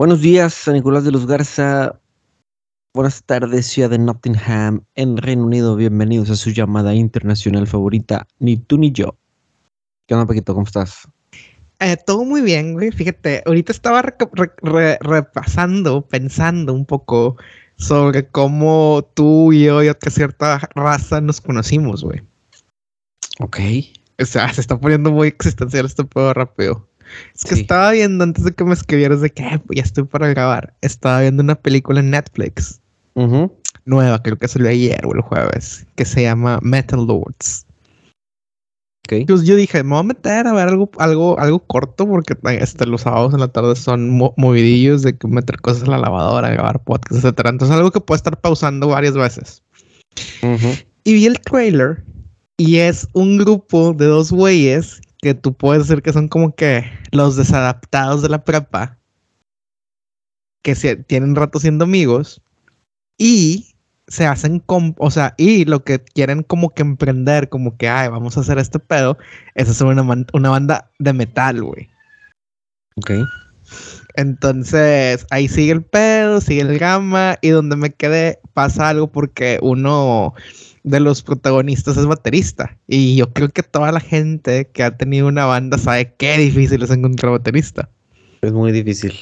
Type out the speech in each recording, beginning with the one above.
Buenos días, San Nicolás de los Garza. Buenas tardes, ciudad de Nottingham, en Reino Unido. Bienvenidos a su llamada internacional favorita, Ni tú ni yo. ¿Qué onda, Paquito? ¿Cómo estás? Eh, todo muy bien, güey. Fíjate, ahorita estaba repasando, pensando un poco sobre cómo tú y yo y otra cierta raza nos conocimos, güey. Ok. O sea, se está poniendo muy existencial este pedo rápido. Es que estaba viendo antes de que me escribieras de que pues ya estoy para grabar. Estaba viendo una película en Netflix nueva, creo que salió ayer o el jueves, que se llama Metal Lords. Okay. Entonces yo dije, me voy a meter a ver algo, algo, algo corto porque este, los sábados en la tarde son movidillos de que meter cosas en la lavadora, grabar podcasts, etcétera. Entonces algo que puedo estar pausando varias veces. Y vi el trailer y es un grupo de dos güeyes que tú puedes decir que son como que los desadaptados de la prepa, que se, tienen rato siendo amigos y se hacen con, o sea, y lo que quieren como que emprender, como que, ay, vamos a hacer este pedo, es hacer una, una banda de metal, güey. Ok. Entonces, ahí sigue el pedo, sigue el gama, y donde me quedé pasa algo porque uno de los protagonistas es baterista. Y yo creo que toda la gente que ha tenido una banda sabe qué difícil es encontrar baterista. Es muy difícil.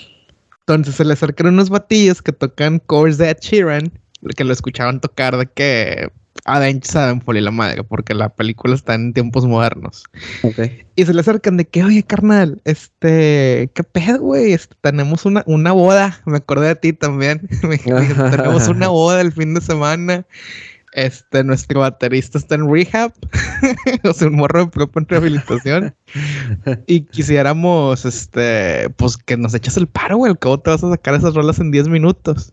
Entonces se le acercan unos batillos que tocan covers de Ed Sheeran, que lo escuchaban tocar de que Avenged Sevenfold y la madre, porque la película está en tiempos modernos. Okay. Y se le acercan de que, oye, carnal, este, ¿qué pedo, güey? Este, tenemos una, una boda. Me acordé de ti también. tenemos una boda el fin de semana. Este, nuestro baterista está en rehab, o sea, un morro de en rehabilitación. y quisiéramos, este, pues que nos eches el paro, güey. ¿Cómo te vas a sacar esas rolas en 10 minutos?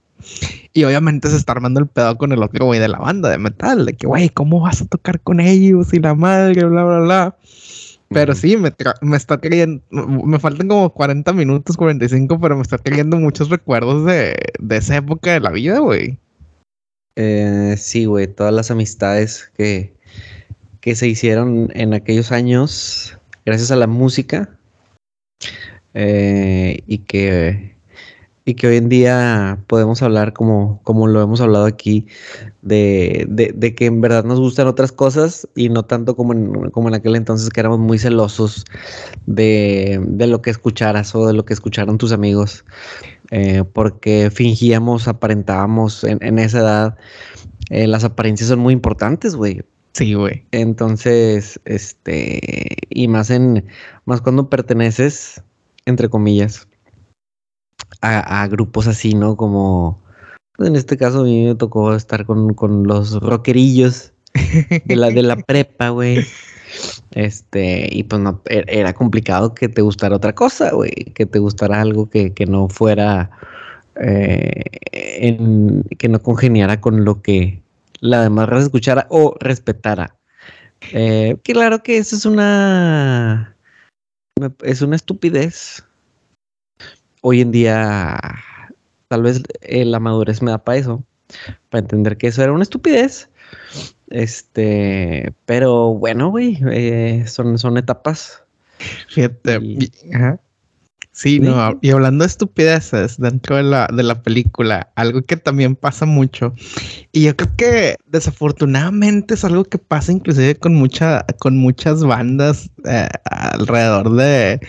Y obviamente se está armando el pedo con el otro güey de la banda de metal, de que, güey, ¿cómo vas a tocar con ellos? Y la madre, bla, bla, bla. Pero sí, me, me está queriendo, me faltan como 40 minutos, 45, pero me está queriendo muchos recuerdos de, de esa época de la vida, güey. Eh, sí, güey, todas las amistades que, que se hicieron en aquellos años gracias a la música eh, y que y que hoy en día podemos hablar como, como lo hemos hablado aquí, de, de, que en verdad nos gustan otras cosas y no tanto como en, como en aquel entonces que éramos muy celosos de, de lo que escucharas o de lo que escucharon tus amigos, eh, porque fingíamos, aparentábamos en, en esa edad. Eh, las apariencias son muy importantes, güey. Sí, güey. Entonces, este, y más en, más cuando perteneces, entre comillas, a, grupos así, ¿no? Como en este caso a mí me tocó estar con, con los rockerillos de la, de la prepa, güey. Este, y pues no, e, era complicado que te gustara otra cosa, güey, que te gustara algo que, que no fuera, eh, en, que no congeniara con lo que la demás raza escuchara o respetara. Eh, claro que eso es una, es una estupidez, hoy en día tal vez eh, la madurez me da para eso, para entender que eso era una estupidez. Este, pero bueno, güey, eh, son, son etapas. Fíjate, Sí, no, y hablando de estupideces dentro de la, de la película, algo que también pasa mucho, y yo creo que desafortunadamente es algo que pasa inclusive con, mucha, con muchas bandas eh, alrededor de,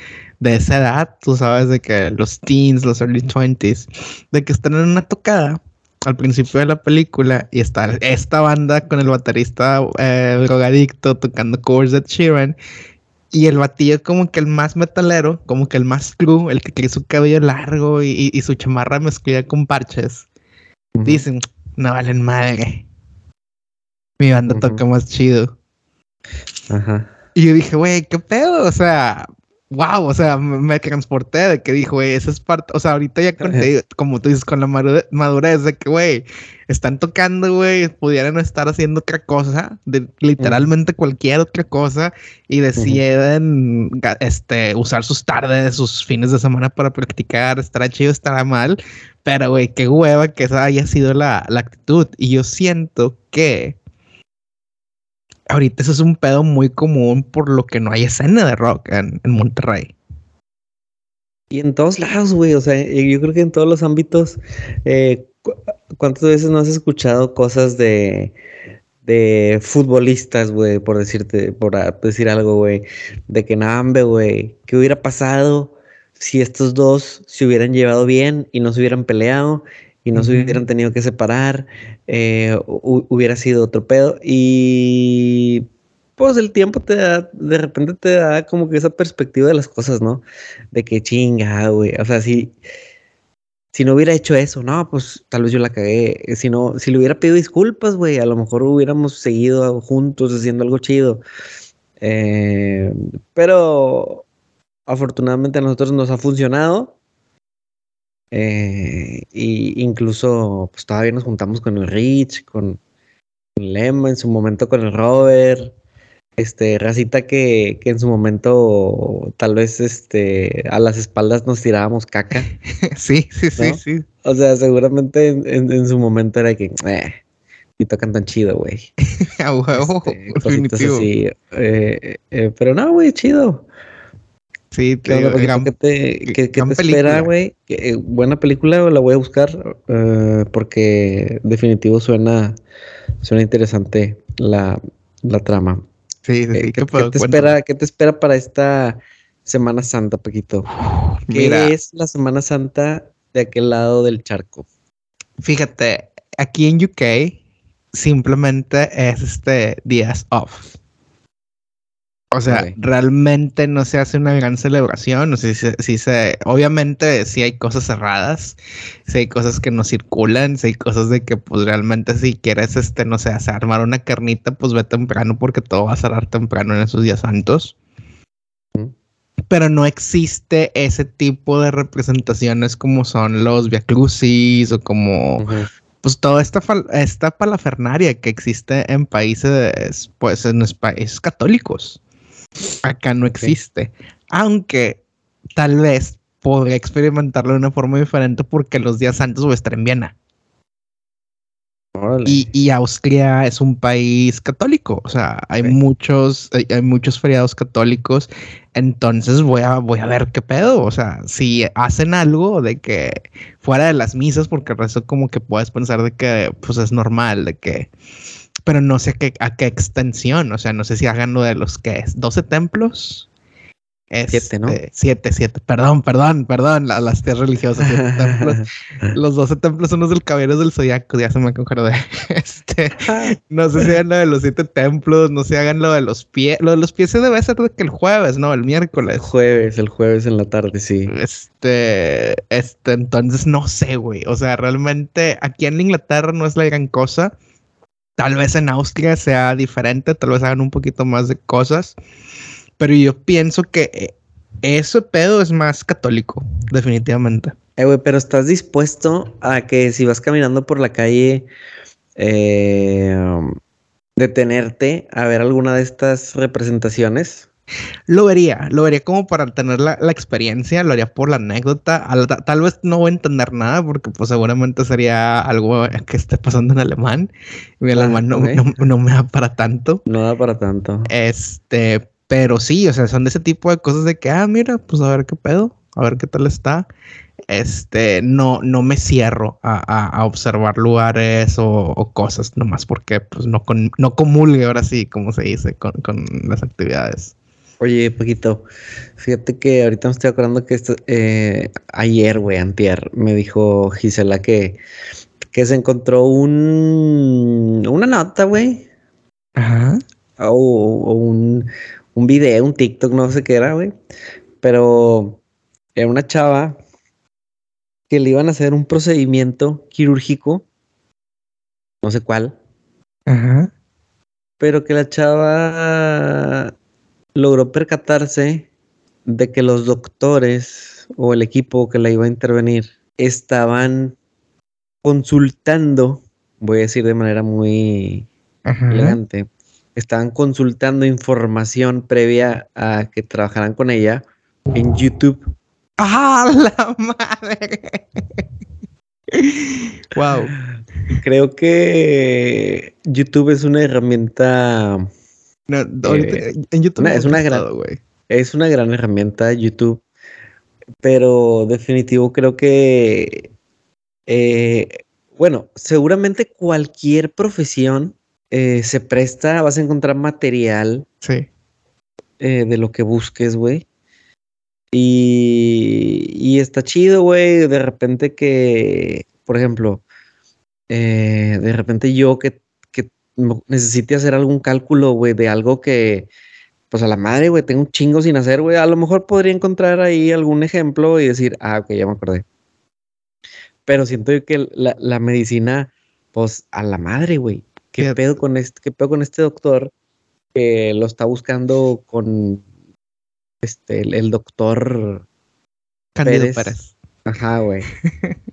de esa edad, tú sabes, de que los teens, los early 20s, de que están en una tocada al principio de la película y está esta banda con el baterista eh, drogadicto tocando covers de Sheeran y el batillo como que el más metalero, como que el más true, el que tiene su cabello largo y, su chamarra mezclada con parches. Dicen, no valen madre. Mi banda toca más chido. Ajá. Y yo dije, güey, ¿qué pedo? O sea, wow, o sea, me transporté de que dijo, güey, esa es parte, o sea, ahorita ya con, como tú dices, con la madurez de que, güey, están tocando, güey, pudieran estar haciendo otra cosa, de literalmente cualquier otra cosa, y deciden, este, usar sus tardes, sus fines de semana para practicar, estará chido, estará mal, pero, güey, qué hueva que esa haya sido la, la actitud, y yo siento que ahorita eso es un pedo muy común por lo que no hay escena de rock en, Monterrey. Y en todos lados, güey. O sea, yo creo que en todos los ámbitos. Eh, ¿Cuántas veces no has escuchado cosas de, de futbolistas, güey? Por decirte, por decir algo, güey. De que nada, güey. ¿Qué hubiera pasado si estos dos se hubieran llevado bien y no se hubieran peleado y no se hubieran tenido que separar? Eh, hubiera sido otro pedo. Y pues el tiempo te da, de repente te da como que esa perspectiva de las cosas, ¿no? De que chinga, güey. O sea, si, si no hubiera hecho eso, no, pues tal vez yo la cagué. Si no, si le hubiera pedido disculpas, güey, a lo mejor hubiéramos seguido juntos haciendo algo chido. Eh, pero afortunadamente a nosotros nos ha funcionado. Eh, y incluso pues todavía nos juntamos con el Rich, con Lema, en su momento con el Robert este, racita que, que, en su momento tal vez este, a las espaldas nos tirábamos caca. sí, sí, sí, sí. O sea, seguramente en, en, su momento era que, eh, y tocan tan chido, güey. A huevo, este, así. Eh, eh, pero no, güey, chido. Sí, te, gran, ¿qué te, qué, qué te espera, güey? Eh, buena película, la voy a buscar eh, porque definitivo suena, suena interesante la, la trama. Sí, sí, eh, ¿Qué, te espera, ¿Qué te espera para esta Semana Santa, Paquito? ¿Qué es la Semana Santa de aquel lado del charco? Fíjate, aquí en UK simplemente es este días off. O sea, realmente no se hace una gran celebración. No sé si, se, obviamente si hay cosas cerradas, si hay cosas que no circulan, si hay cosas de que pues realmente si quieres, este, no sé, hacer armar una carnita, pues ve temprano porque todo va a cerrar temprano en esos días santos. Pero no existe ese tipo de representaciones como son los Via Crucis o como pues toda esta, esta palafernaria que existe en países, pues en los países católicos. Acá no existe. Aunque tal vez podría experimentarlo de una forma diferente porque los días antes voy a estar en Viena. Y, Austria es un país católico, o sea, hay muchos, hay, muchos feriados católicos, entonces voy a, voy a ver qué pedo, o sea, si hacen algo de que fuera de las misas, porque el resto como que puedes pensar de que pues es normal, de que pero no sé qué, a qué extensión, o sea, no sé si hagan lo de los que es 12 templos. Siete, ¿no? Este, siete, siete. Perdón, perdón, perdón. las tierras religiosas. los 12 templos son los del caballero del zodiaco. Ya se me de Este, no sé si hagan lo de los siete templos. No sé si hagan lo de los pies. Lo de los pies se debe ser de que el jueves, ¿no? El miércoles. El jueves, el jueves en la tarde, sí. Este, este, entonces no sé, güey. O sea, realmente aquí en Inglaterra no es la gran cosa. Tal vez en Austria sea diferente, tal vez hagan un poquito más de cosas, pero yo pienso que eh, ese pedo es más católico, definitivamente. Eh, güey, pero estás dispuesto a que si vas caminando por la calle, eh, detenerte a ver alguna de estas representaciones? Lo vería, lo vería como para tener la, experiencia, lo haría por la anécdota. tal vez no voy a entender nada porque pues seguramente sería algo que esté pasando en alemán. Y el ah, alemán no, no, me da para tanto. No da para tanto. Este, pero sí, o sea, son de ese tipo de cosas de que, ah, mira, pues a ver qué pedo, a ver qué tal está. Este, no, no me cierro a, observar lugares o, cosas, nomás porque pues no, no comulgue ahora sí, como se dice, con, con las actividades. Oye, Paquito, fíjate que ahorita me estoy acordando que esto, eh, ayer, güey, antier, me dijo Gisela que, que se encontró un, una nota, güey. Ajá. O, un, un video, un TikTok, no sé qué era, güey. Pero era una chava que le iban a hacer un procedimiento quirúrgico, no sé cuál. Ajá. Pero que la chava logró percatarse de que los doctores o el equipo que la iba a intervenir estaban consultando, voy a decir de manera muy elegante, estaban consultando información previa a que trabajaran con ella en YouTube. ¡Ah, la madre! wow. Creo que YouTube es una herramienta no, eh, en YouTube es una gran, es una gran herramienta YouTube. pero definitivo creo que, eh, bueno, seguramente cualquier profesión eh, se presta, vas a encontrar material sí. Eh, de lo que busques, güey. Y, y, está chido, güey, de repente que, por ejemplo, de repente yo que, que necesite hacer algún cálculo, güey, de algo que, pues a la madre, güey, tengo un chingo sin hacer, güey. A lo mejor podría encontrar ahí algún ejemplo y decir, ah, ok, ya me acordé. Pero siento que la, medicina, pues a la madre, güey. ¿Qué pedo con este, qué pedo con este doctor que lo está buscando con este, el, doctor Candido Pérez. Ajá, güey.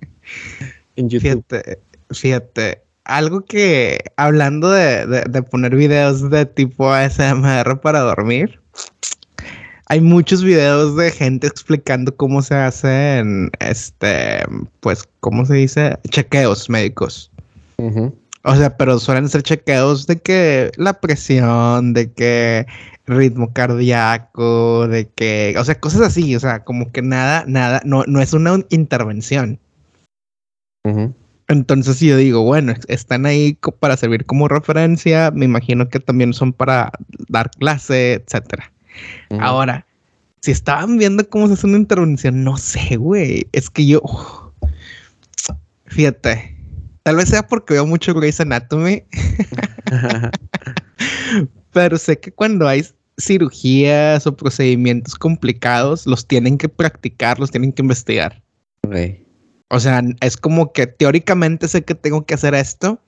en YouTube. Fíjate, fíjate, algo que hablando de, poner videos de tipo ASMR para dormir, hay muchos videos de gente explicando cómo se hacen, este, pues, ¿cómo se dice? Chequeos médicos. O sea, pero suelen ser chequeos de que la presión, de que ritmo cardíaco, de que, o sea, cosas así, o sea, como que nada, nada, no, no es una intervención. Entonces yo digo, bueno, están ahí para servir como referencia, me imagino que también son para dar clase, etcétera. Ahora, si estaban viendo cómo se hace una intervención, no sé, güey, es que yo, fíjate, tal vez sea porque veo mucho Grey's Anatomy, pero sé que cuando hay cirugías o procedimientos complicados, los tienen que practicar, los tienen que investigar. O sea, es como que teóricamente sé que tengo que hacer esto,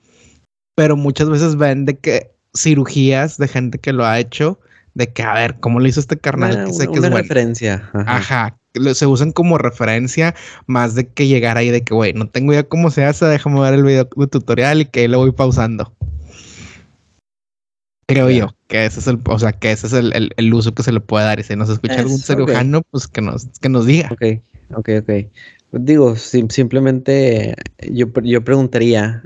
pero muchas veces ven de que cirugías de gente que lo ha hecho, de que a ver, ¿cómo lo hizo este carnal? que sé que es referencia. Ajá. Se usan como referencia más de que llegar ahí de que, güey, no tengo idea cómo se hace, déjame ver el video de tutorial y que ahí lo voy pausando. Creo yo que ese es el, o sea, que ese es el, el, uso que se le puede dar. Y si nos escucha algún cirujano, pues que nos, que nos diga. Ok, ok, ok. Digo, simplemente yo, yo preguntaría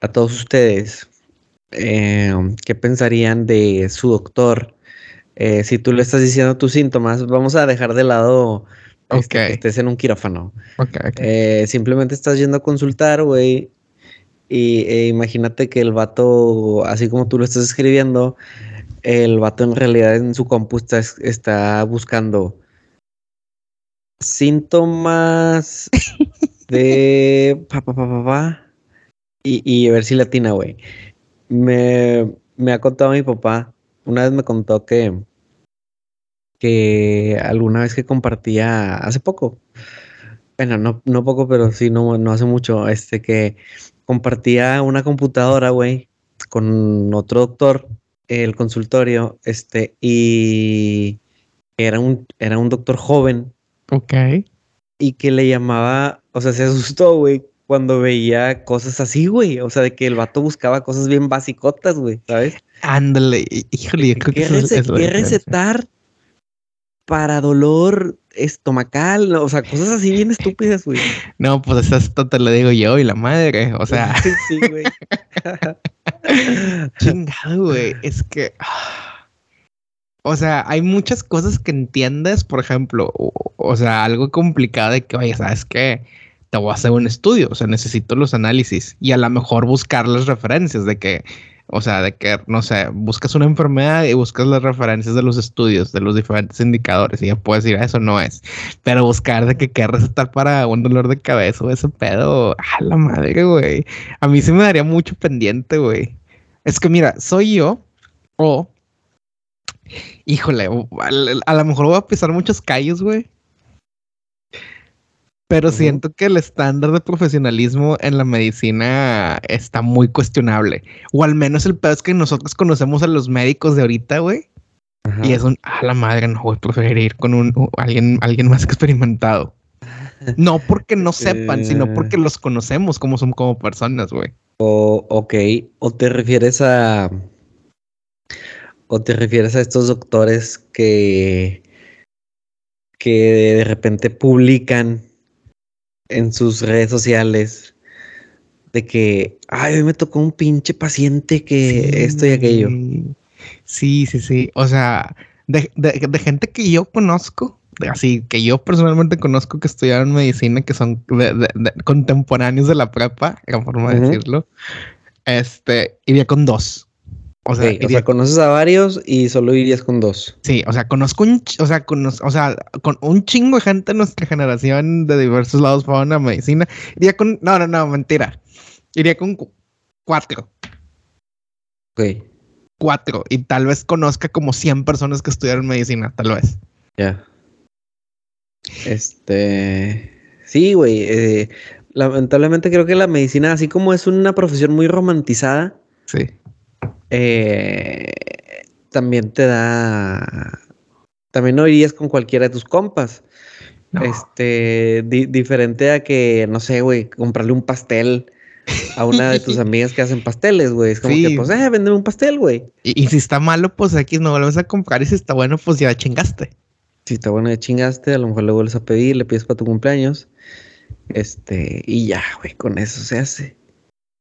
a todos ustedes eh, qué pensarían de su doctor. Eh, si tú le estás diciendo tus síntomas, vamos a dejar de lado este, que estés en un quirófano. Eh, simplemente estás yendo a consultar, güey. Y e imagínate que el vato, así como tú lo estás escribiendo, el vato en realidad en su compu está buscando síntomas de papá, papá, papá. Y, y a ver si latina, güey. Me, me ha contado mi papá. Una vez me contó que, que alguna vez que compartía hace poco. Bueno, no, no poco, pero sí, no, no hace mucho. Este que compartía una computadora, güey, con otro doctor, el consultorio, este, y era un, era un doctor joven Ok. Y que le llamaba, o sea, se asustó, güey, cuando veía cosas así, güey. O sea, de que el vato buscaba cosas bien basicotas, güey, ¿sabes? Ándale, híjole, yo creo que eso es, ¿qué recetar para dolor estomacal? O sea, cosas así bien estúpidas, güey. No, pues esto te lo digo yo y la madre, o sea. sí, güey. Chingado, güey. Es que. Ah, o sea, hay muchas cosas que entiendes, por ejemplo, o, sea, algo complicado de que, oye, ¿sabes qué? Te voy a hacer un estudio, o sea, necesito los análisis y a lo mejor buscar las referencias de que, o sea, de que, no sé, buscas una enfermedad y buscas las referencias de los estudios, de los diferentes indicadores y ya puedes decir, eso no es. Pero buscar de que qué recetar para un dolor de cabeza o ese pedo, a la madre, güey. A mí sí me daría mucho pendiente, güey. Es que mira, soy yo o Híjole, a, lo mejor voy a pisar muchos callos, güey. Pero siento que el estándar de profesionalismo en la medicina está muy cuestionable. O al menos el peor es que nosotros conocemos a los médicos de ahorita, güey. Y es un, a la madre, no voy a preferir ir con un, alguien, alguien más experimentado. No porque no sepan, sino eh. porque los conocemos como son como personas, güey. O, ok, o te refieres a ¿O te refieres a estos doctores que, que de repente publican en sus redes sociales de que, ay, hoy me tocó un pinche paciente que esto y aquello? Sí, sí, sí. O sea, de, gente que yo conozco, así que yo personalmente conozco que estudiaron medicina, que son contemporáneos de la prepa, la forma de decirlo, este, iría con dos. O sea, conoces a varios y solo irías con dos. Sí, o sea, conozco un, o sea, o sea, con un chingo de gente de nuestra generación de diversos lados para una medicina. Iría con, no, no, no, mentira. Iría con cuatro. Ok. Cuatro. Y tal vez conozca como 100 personas que estudiaron medicina, tal vez. Ya. Este. Sí, güey. Eh, lamentablemente creo que la medicina, así como es una profesión muy romantizada. Sí eh, también te da. También no irías con cualquiera de tus compas. Este, diferente a que, no sé, güey, comprarle un pastel a una de tus amigas que hacen pasteles, güey. Es como que, pues, eh, véndeme un pastel, güey. Y, si está malo, pues aquí no vuelves a comprar. Y si está bueno, pues ya chingaste. Si está bueno, ya chingaste. A lo mejor le vuelves a pedir, le pides para tu cumpleaños. Este, y ya, güey, con eso se hace.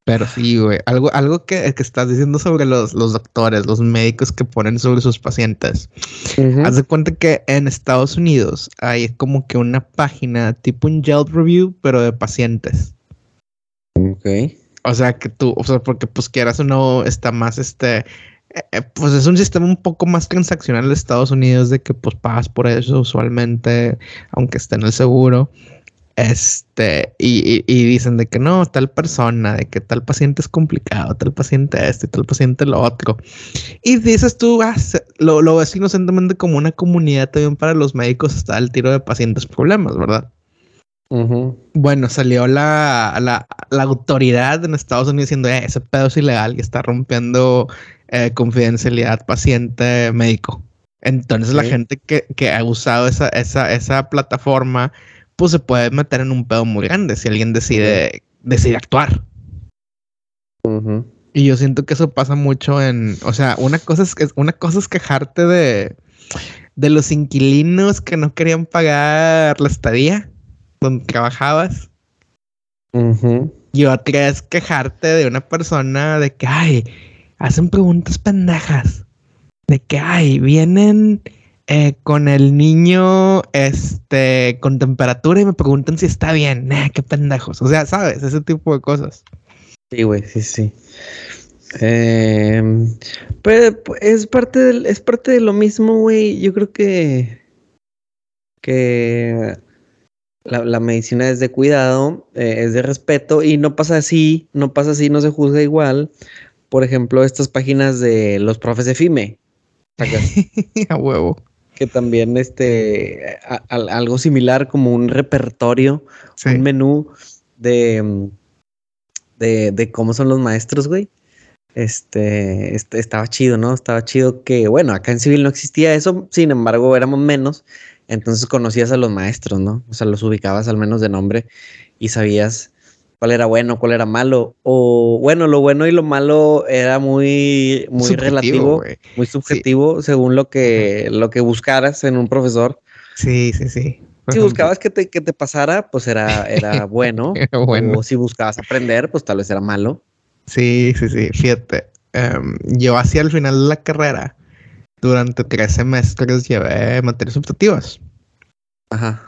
Pero sí, güey. Algo, algo que, que, estás diciendo sobre los, los, doctores, los médicos que ponen sobre sus pacientes. Haz de cuenta que en Estados Unidos hay como que una página tipo un Yelp review, pero de pacientes. Ok. O sea que tú, o sea, porque pues quieras o no, está más este. Eh, eh, pues es un sistema un poco más transaccional de Estados Unidos de que pues pagas por eso usualmente, aunque esté en el seguro. Este, y, dicen de que no, tal persona, de que tal paciente es complicado, tal paciente este, tal paciente lo otro. Y dices tú, ah, lo, lo ves inocentemente como una comunidad también para los médicos está el tiro de pacientes problemas, ¿verdad? Bueno, salió la, la, la, autoridad en Estados Unidos diciendo, eh, ese pedo es ilegal y está rompiendo eh, confidencialidad paciente médico. Entonces la gente que, que, ha usado esa, esa, esa plataforma pues se puede meter en un pedo muy grande si alguien decide, decide actuar. Y yo siento que eso pasa mucho en, o sea, una cosa es, una cosa es quejarte de, de los inquilinos que no querían pagar la estadía donde trabajabas. Y otra es quejarte de una persona de que, ay, hacen preguntas pendejas. De que, ay, vienen eh, con el niño este, con temperatura y me preguntan si está bien. qué pendejos. O sea, ¿sabes? Ese tipo de cosas. Sí, güey, sí, sí. Em, pero pues, es parte del, es parte de lo mismo, güey. Yo creo que que la, medicina es de cuidado, eh, es de respeto y no pasa así, no pasa así, no se juzga igual. Por ejemplo, estas páginas de los profes de FIME. A huevo que también este algo similar como un repertorio, un menú de, de, cómo son los maestros, güey. Este, este, estaba chido, ¿no? Estaba chido que, bueno, acá en civil no existía eso, sin embargo, éramos menos, entonces conocías a los maestros, ¿no? O sea, los ubicabas al menos de nombre y sabías cuál era bueno, cuál era malo. O bueno, lo bueno y lo malo era muy, muy relativo, muy subjetivo según lo que, lo que buscaras en un profesor. Sí, sí, sí. si buscabas que te, que te pasara, pues era, era bueno. O si buscabas aprender, pues tal vez era malo. Sí, sí, sí. Fíjate, em, yo hacia el final de la carrera, durante tres semestres llevé materias optativas. Ajá.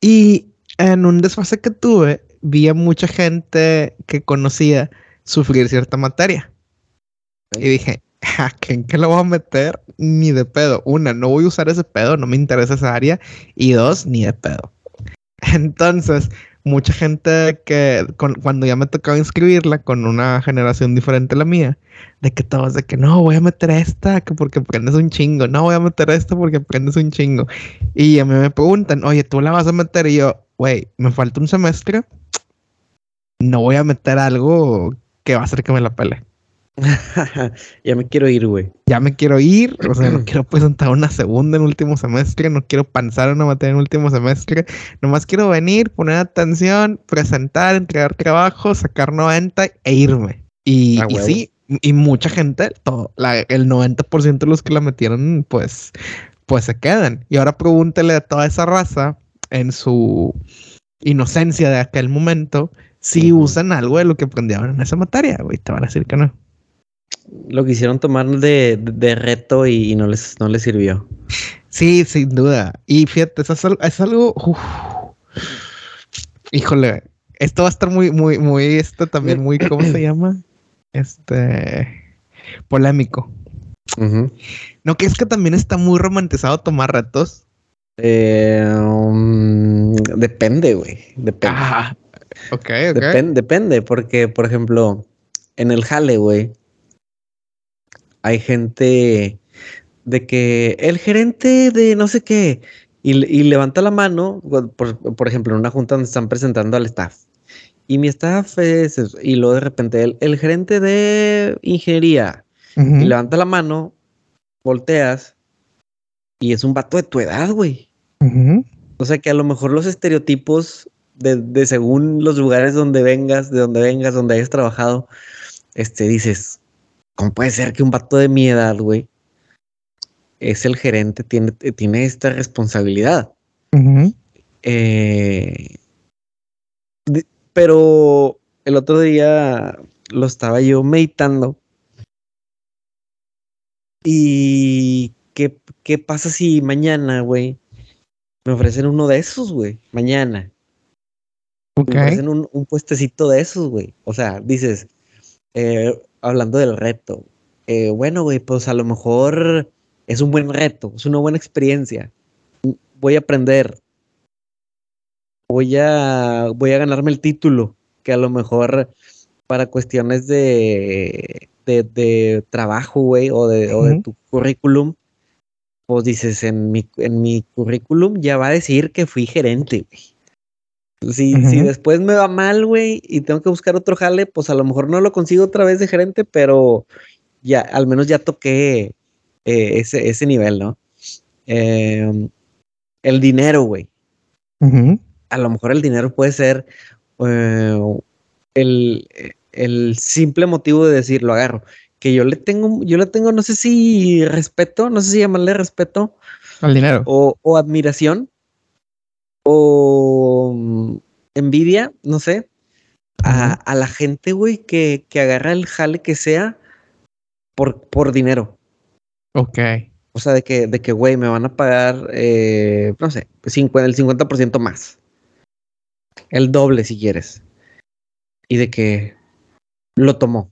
Y en un desfase que tuve, vi a mucha gente que conocía sufrir cierta materia. Y dije, ¿a quién que lo voy a meter? Ni de pedo. Una, no voy a usar ese pedo, no me interesa esa área. Y dos, ni de pedo. Entonces, mucha gente que cuando ya me tocaba inscribirla con una generación diferente a la mía, de que todos de que no, voy a meter esta que porque aprendes un chingo, no voy a meter esta porque aprendes un chingo. Y a mí me preguntan, oye, ¿tú la vas a meter? Y yo, güey, me falta un semestre, no voy a meter algo que va a hacer que me la pele. ya me quiero ir, güey. Ya me quiero ir, o sea, no quiero presentar una segunda en último semestre, no quiero pensar una materia en último semestre, nomás quiero venir, poner atención, presentar, entregar trabajo, sacar 90 e irme. Y, y sí, y mucha gente, todo, el 90% de los que la metieron, pues, pues se quedan. Y ahora pregúntele a toda esa raza en su inocencia de aquel momento si usan algo de lo que aprendieron en esa materia, güey, te van a decir que no. Lo quisieron tomar de, reto y, no, les, no les sirvió. Sí, sin duda. Y fíjate, es algo, es algo híjole, esto va a estar muy, muy, muy, esto también muy, ¿cómo se llama? Este, polémico. No, que es que también está muy romantizado tomar retos. Eh, um, depende, güey. Depende. Ah, ok, depende, porque, por ejemplo, en el jale, güey, hay gente de que el gerente de no sé qué y, levanta la mano, por, ejemplo, en una junta donde están presentando al staff. Y mi staff es, y luego de repente el, el gerente de ingeniería y levanta la mano, volteas y es un vato de tu edad, güey. O sea que a lo mejor los estereotipos de, de, según los lugares donde vengas, de donde vengas, donde hayas trabajado, este dices, ¿cómo puede ser que un vato de mi edad, güey, es el gerente, tiene, tiene esta responsabilidad? Eh, pero el otro día lo estaba yo meditando. ¿Y qué, qué pasa si mañana, güey, me ofrecen uno de esos, güey? Mañana. Me ofrecen un, un, puestecito de esos, güey. O sea, dices, eh, hablando del reto, eh, bueno, güey, pues a lo mejor es un buen reto, es una buena experiencia. Voy a aprender. Voy a, voy a ganarme el título, que a lo mejor para cuestiones de de, trabajo, güey, o, de, tu currículum, pues dices, en mi, en mi currículum ya va a decir que fui gerente, güey. Si, si después me va mal, güey, y tengo que buscar otro jale, pues a lo mejor no lo consigo otra vez de gerente, pero ya, al menos ya toqué eh, ese, ese nivel, ¿no? Em, el dinero, güey. A lo mejor el dinero puede ser eh, el, el simple motivo de decir lo agarro. Que yo le tengo, yo le tengo, no sé si respeto, no sé si llamarle respeto. Al dinero. O, admiración. O mm, envidia, no sé. a, la gente, güey, que, que, agarra el jale que sea por, por dinero. Ok. O sea, de que, de que, güey, me van a pagar, eh, no sé, el 50% más. El doble si quieres. Y de que, lo tomó.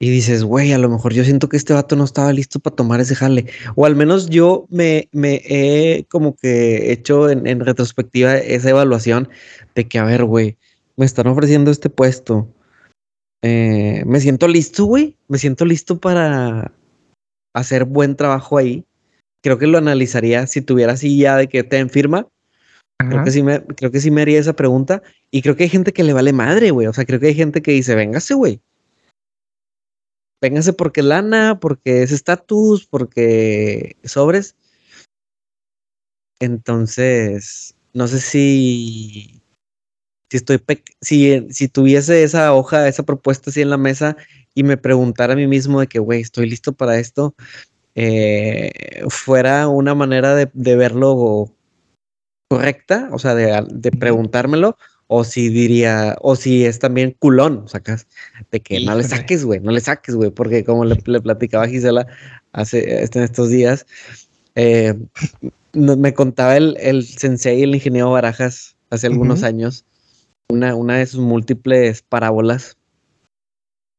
Y dices, güey, a lo mejor yo siento que este vato no estaba listo para tomar ese jale. O al menos yo me, me he como que hecho en, retrospectiva esa evaluación de que, a ver, güey, me están ofreciendo este puesto. Eh, me siento listo, güey. Me siento listo para hacer buen trabajo ahí. Creo que lo analizaría si tuviera así ya de que te firma. Creo que, sí me, creo que sí me haría esa pregunta. Y creo que hay gente que le vale madre, güey. O sea, creo que hay gente que dice, véngase, güey. Véngase porque lana, porque es estatus, porque sobres. Entonces, no sé si, si estoy, si, si tuviese esa hoja, esa propuesta así en la mesa y me preguntara a mí mismo de que, güey, estoy listo para esto, eh, fuera una manera de, de verlo correcta, o sea, de, preguntármelo, o si diría, o si es también culón, sacas, de que no le saques, güey, no le saques, güey, porque como le, platicaba a Gisela hace en estos días, eh, me contaba el, el sensei, el ingeniero Barajas, hace algunos años, una, una de sus múltiples parábolas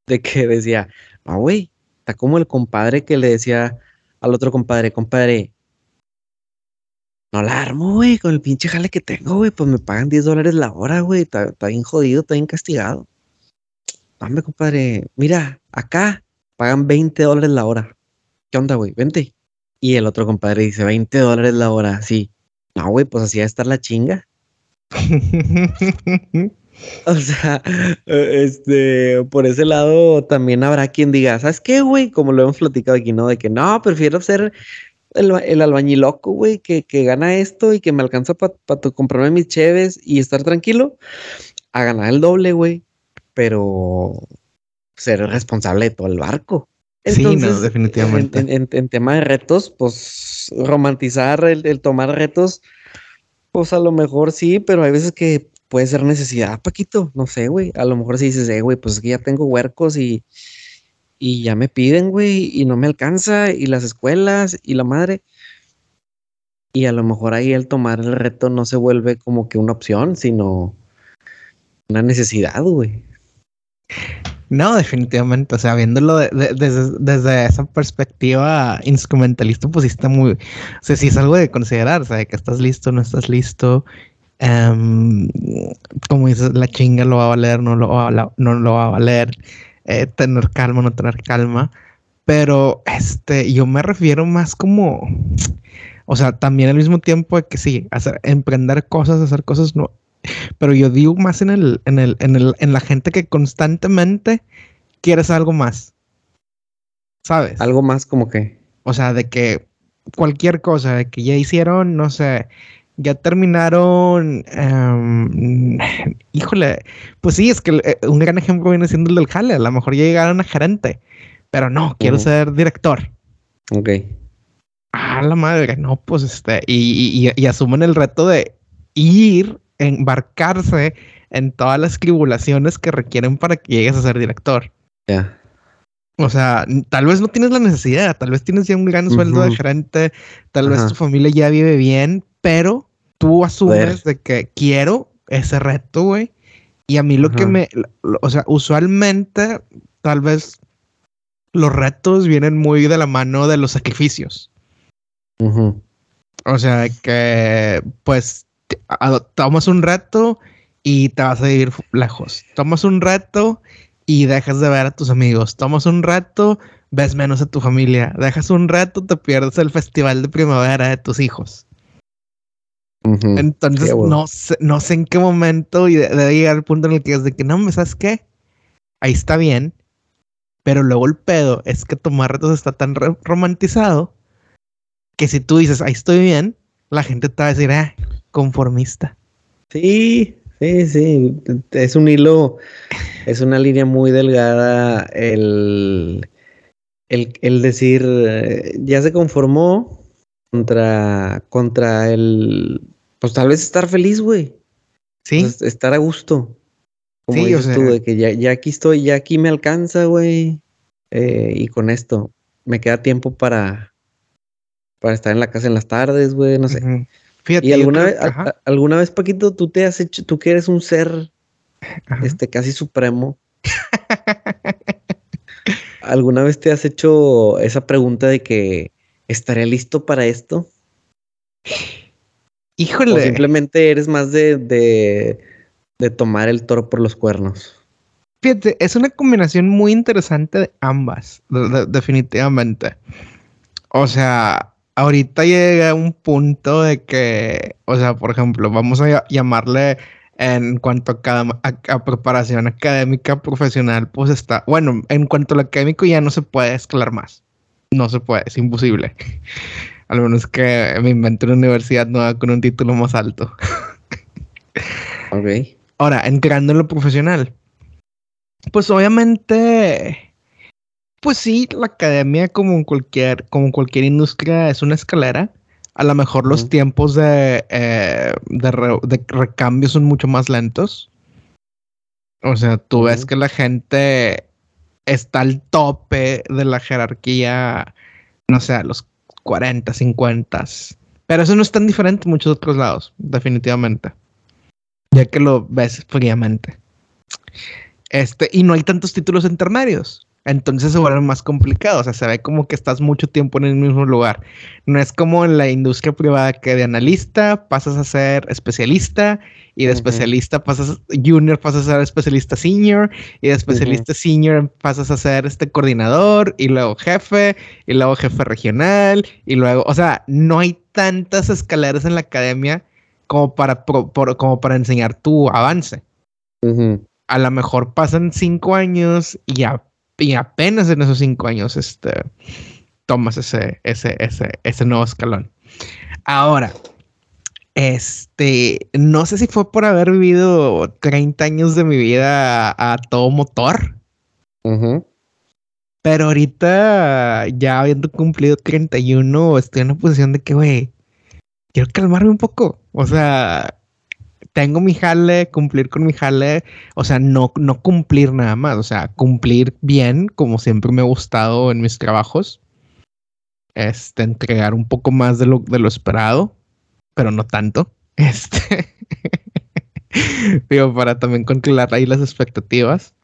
de que decía, ah, güey, está como el compadre que le decía al otro compadre, compadre, no la armo, güey, con el pinche jale que tengo, güey. Pues me pagan 10 dólares la hora, güey. Está, bien jodido, está bien castigado. Dame, compadre. Mira, acá pagan 20 dólares la hora. ¿Qué onda, güey? Vente. Y el otro compadre dice 20 dólares la hora. Sí. No, güey, pues así va a estar la chinga. o sea, este, por ese lado también habrá quien diga, ¿sabes qué, güey? Como lo hemos platicado aquí, ¿no? De que no, prefiero ser el, el albañiloco, güey, que, que, gana esto y que me alcanza para comprarme mis cheves y estar tranquilo, a ganar el doble, güey, pero ser responsable de todo el barco. sí, no, definitivamente. En, en, tema de retos, pues romantizar el, tomar retos, pues a lo mejor sí, pero hay veces que puede ser necesidad, Paquito, no sé, güey. A lo mejor si dices, eh, güey, pues es que ya tengo huercos y, y ya me piden, güey, y no me alcanza, y las escuelas, y la madre. Y a lo mejor ahí el tomar el reto no se vuelve como que una opción, sino una necesidad, güey. No, definitivamente. O sea, viéndolo desde, esa perspectiva instrumentalista, pues sí está muy. O sea, sí es algo de considerar, o sea, que estás listo, no estás listo. Em, como dices, la chinga lo va a valer, no lo va a, no lo va a valer. Eh, tener calma, no tener calma. Pero este, yo me refiero más como. O sea, también al mismo tiempo de que sí, hacer, emprender cosas, hacer cosas no, pero yo digo más en el, en el, en el, en la gente que constantemente quieres algo más. ¿Sabes? Algo más como que. O sea, de que cualquier cosa, de que ya hicieron, no sé, ya terminaron. Em, híjole, pues sí, es que eh, un gran ejemplo viene siendo el del Jale. A lo mejor ya llegaron a gerente, pero no, quiero ser director. Ok. Ah, la madre, no, pues este, y, y, y asumen el reto de ir embarcarse en todas las tribulaciones que requieren para que llegues a ser director. Ya. O sea, tal vez no tienes la necesidad, tal vez tienes ya un gran sueldo de gerente, tal vez tu familia ya vive bien, pero tú asumes de que quiero ese reto, güey. Y a mí lo que me, o sea, usualmente tal vez los retos vienen muy de la mano de los sacrificios. O sea, que pues tomas un rato y te vas a ir lejos. Tomas un rato y dejas de ver a tus amigos. Tomas un rato, ves menos a tu familia. Dejas un rato, te pierdes el festival de primavera de tus hijos. Entonces, no, sé, no sé en qué momento y debe llegar al punto en el que es de que no, ¿me sabes qué? Ahí está bien. Pero luego el pedo es que tomar retos está tan romantizado que si tú dices, ahí estoy bien, la gente te va a decir, ah, conformista. Sí, sí, sí. Es un hilo, es una línea muy delgada el, el, decir, eh, ya se conformó contra, contra el, pues tal vez estar feliz, güey. Sí. estar a gusto. Como sí, dices tú, de que ya, ya, aquí estoy, ya aquí me alcanza, güey. Eh, y con esto me queda tiempo para, para estar en la casa en las tardes, güey, no sé. ¿Y alguna vez, alguna vez, Paquito, tú te has hecho, tú que eres un ser este casi supremo? ¿Alguna vez te has hecho esa pregunta de que estaré listo para esto? Híjole. O simplemente eres más de, de, tomar el toro por los cuernos. Fíjate, es una combinación muy interesante de ambas, definitivamente. O sea, ahorita llega un punto de que, o sea, por ejemplo, vamos a llamarle en cuanto a, preparación académica profesional, pues está, bueno, en cuanto al académico ya no se puede escalar más. No se puede, es imposible. Al menos que me invente una universidad nueva con un título más alto. ok. Ahora, entrando en lo profesional. Pues obviamente pues sí, la academia como cualquier, como cualquier industria es una escalera. A lo mejor los tiempos de, eh, de, recambio son mucho más lentos. O sea, tú ves que la gente está al tope de la jerarquía, no sé, a los 40, 50. Pero eso no es tan diferente en muchos otros lados, definitivamente. Ya que lo ves fríamente. Este, y no hay tantos títulos intermedios entonces se vuelve más complicado. O sea, se ve como que estás mucho tiempo en el mismo lugar. No es como en la industria privada que de analista pasas a ser especialista y de especialista pasas junior, pasas a ser especialista senior y de especialista senior pasas a ser este coordinador y luego jefe y luego jefe regional y luego, o sea, no hay tantas escaleras en la academia como para, como para enseñar tu avance. A lo mejor pasan cinco años y ya y apenas en esos cinco años este, tomas ese, ese, ese, ese nuevo escalón. Ahora, este, no sé si fue por haber vivido 30 años de mi vida a, todo motor. Pero ahorita, ya habiendo cumplido 31, estoy en una posición de que, güey, quiero calmarme un poco. O sea, tengo mi jale, cumplir con mi jale, o sea, no, no cumplir nada más, o sea, cumplir bien, como siempre me ha gustado en mis trabajos, este, entregar un poco más de lo, de lo esperado, pero no tanto. Este. digo, para también controlar ahí las expectativas.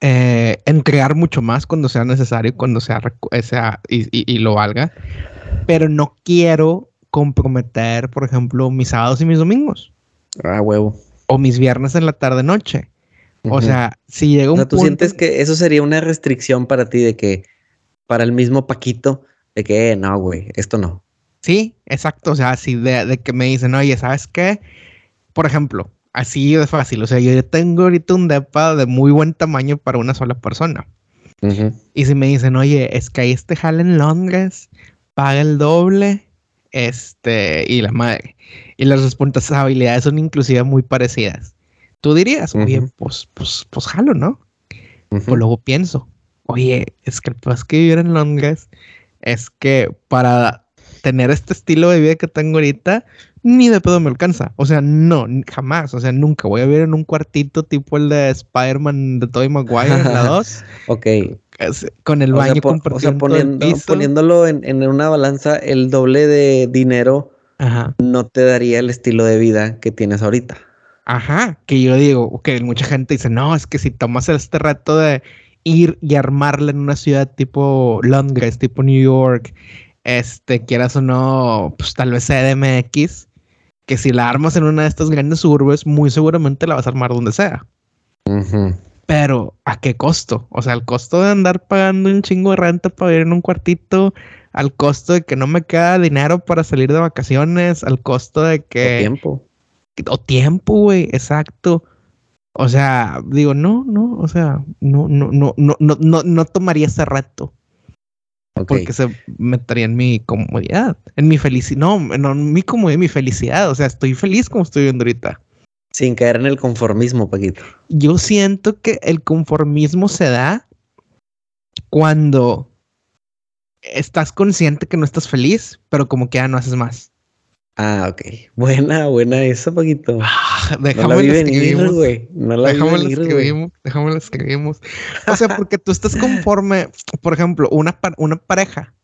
Eh, entregar mucho más cuando sea necesario, cuando sea, sea y, lo valga. Pero no quiero comprometer, por ejemplo, mis sábados y mis domingos. Ah, huevo. O mis viernes en la tarde noche. O sea, si llega un o ¿Tú sientes que eso sería una restricción para ti de que para el mismo Paquito, de que eh, no, güey, esto no? Sí, exacto. O sea, si de, de, que me dicen, oye, ¿sabes qué? Por ejemplo, así de fácil. O sea, yo tengo ahorita un depa de muy buen tamaño para una sola persona. Y si me dicen, oye, es que hay este jale en Londres, paga el doble, este, y la madre. Y las responsabilidades son inclusive muy parecidas. Tú dirías, oye, pues, pues, pues jalo, ¿no? O luego pienso, oye, es que el que vivir en Londres es que para tener este estilo de vida que tengo ahorita, ni de pedo me alcanza. O sea, no, jamás. O sea, nunca voy a vivir en un cuartito tipo el de Spider-Man de Tobey Maguire en la 2. ok. Con el baño o sea, poniéndolo en, una balanza, el doble de dinero no te daría el estilo de vida que tienes ahorita. Ajá, que yo digo, que mucha gente dice, no, es que si tomas este reto de ir y armarla en una ciudad tipo Londres, tipo New York, este, quieras o no, pues tal vez CDMX, que si la armas en una de estas grandes urbes, muy seguramente la vas a armar donde sea. Pero, ¿a qué costo? O sea, el costo de andar pagando un chingo de renta para vivir en un cuartito, al costo de que no me queda dinero para salir de vacaciones, al costo de que... O tiempo. O tiempo, güey, exacto. O sea, digo, no, no, o sea, no, no, no, no, no, no, no tomaría ese reto. Porque se metería en mi comodidad, en mi felicidad. No, no, en mi comodidad, mi felicidad. O sea, estoy feliz como estoy viendo ahorita. Sin caer en el conformismo, Paquito. Yo siento que el conformismo se da cuando estás consciente que no estás feliz, pero como que ya no haces más. Ah, ok. Buena, buena eso, Paquito. Ah, déjame no escribimos, güey. No la déjame la escribimos, déjame la escribimos. O sea, porque tú estás conforme, por ejemplo, una, una pareja.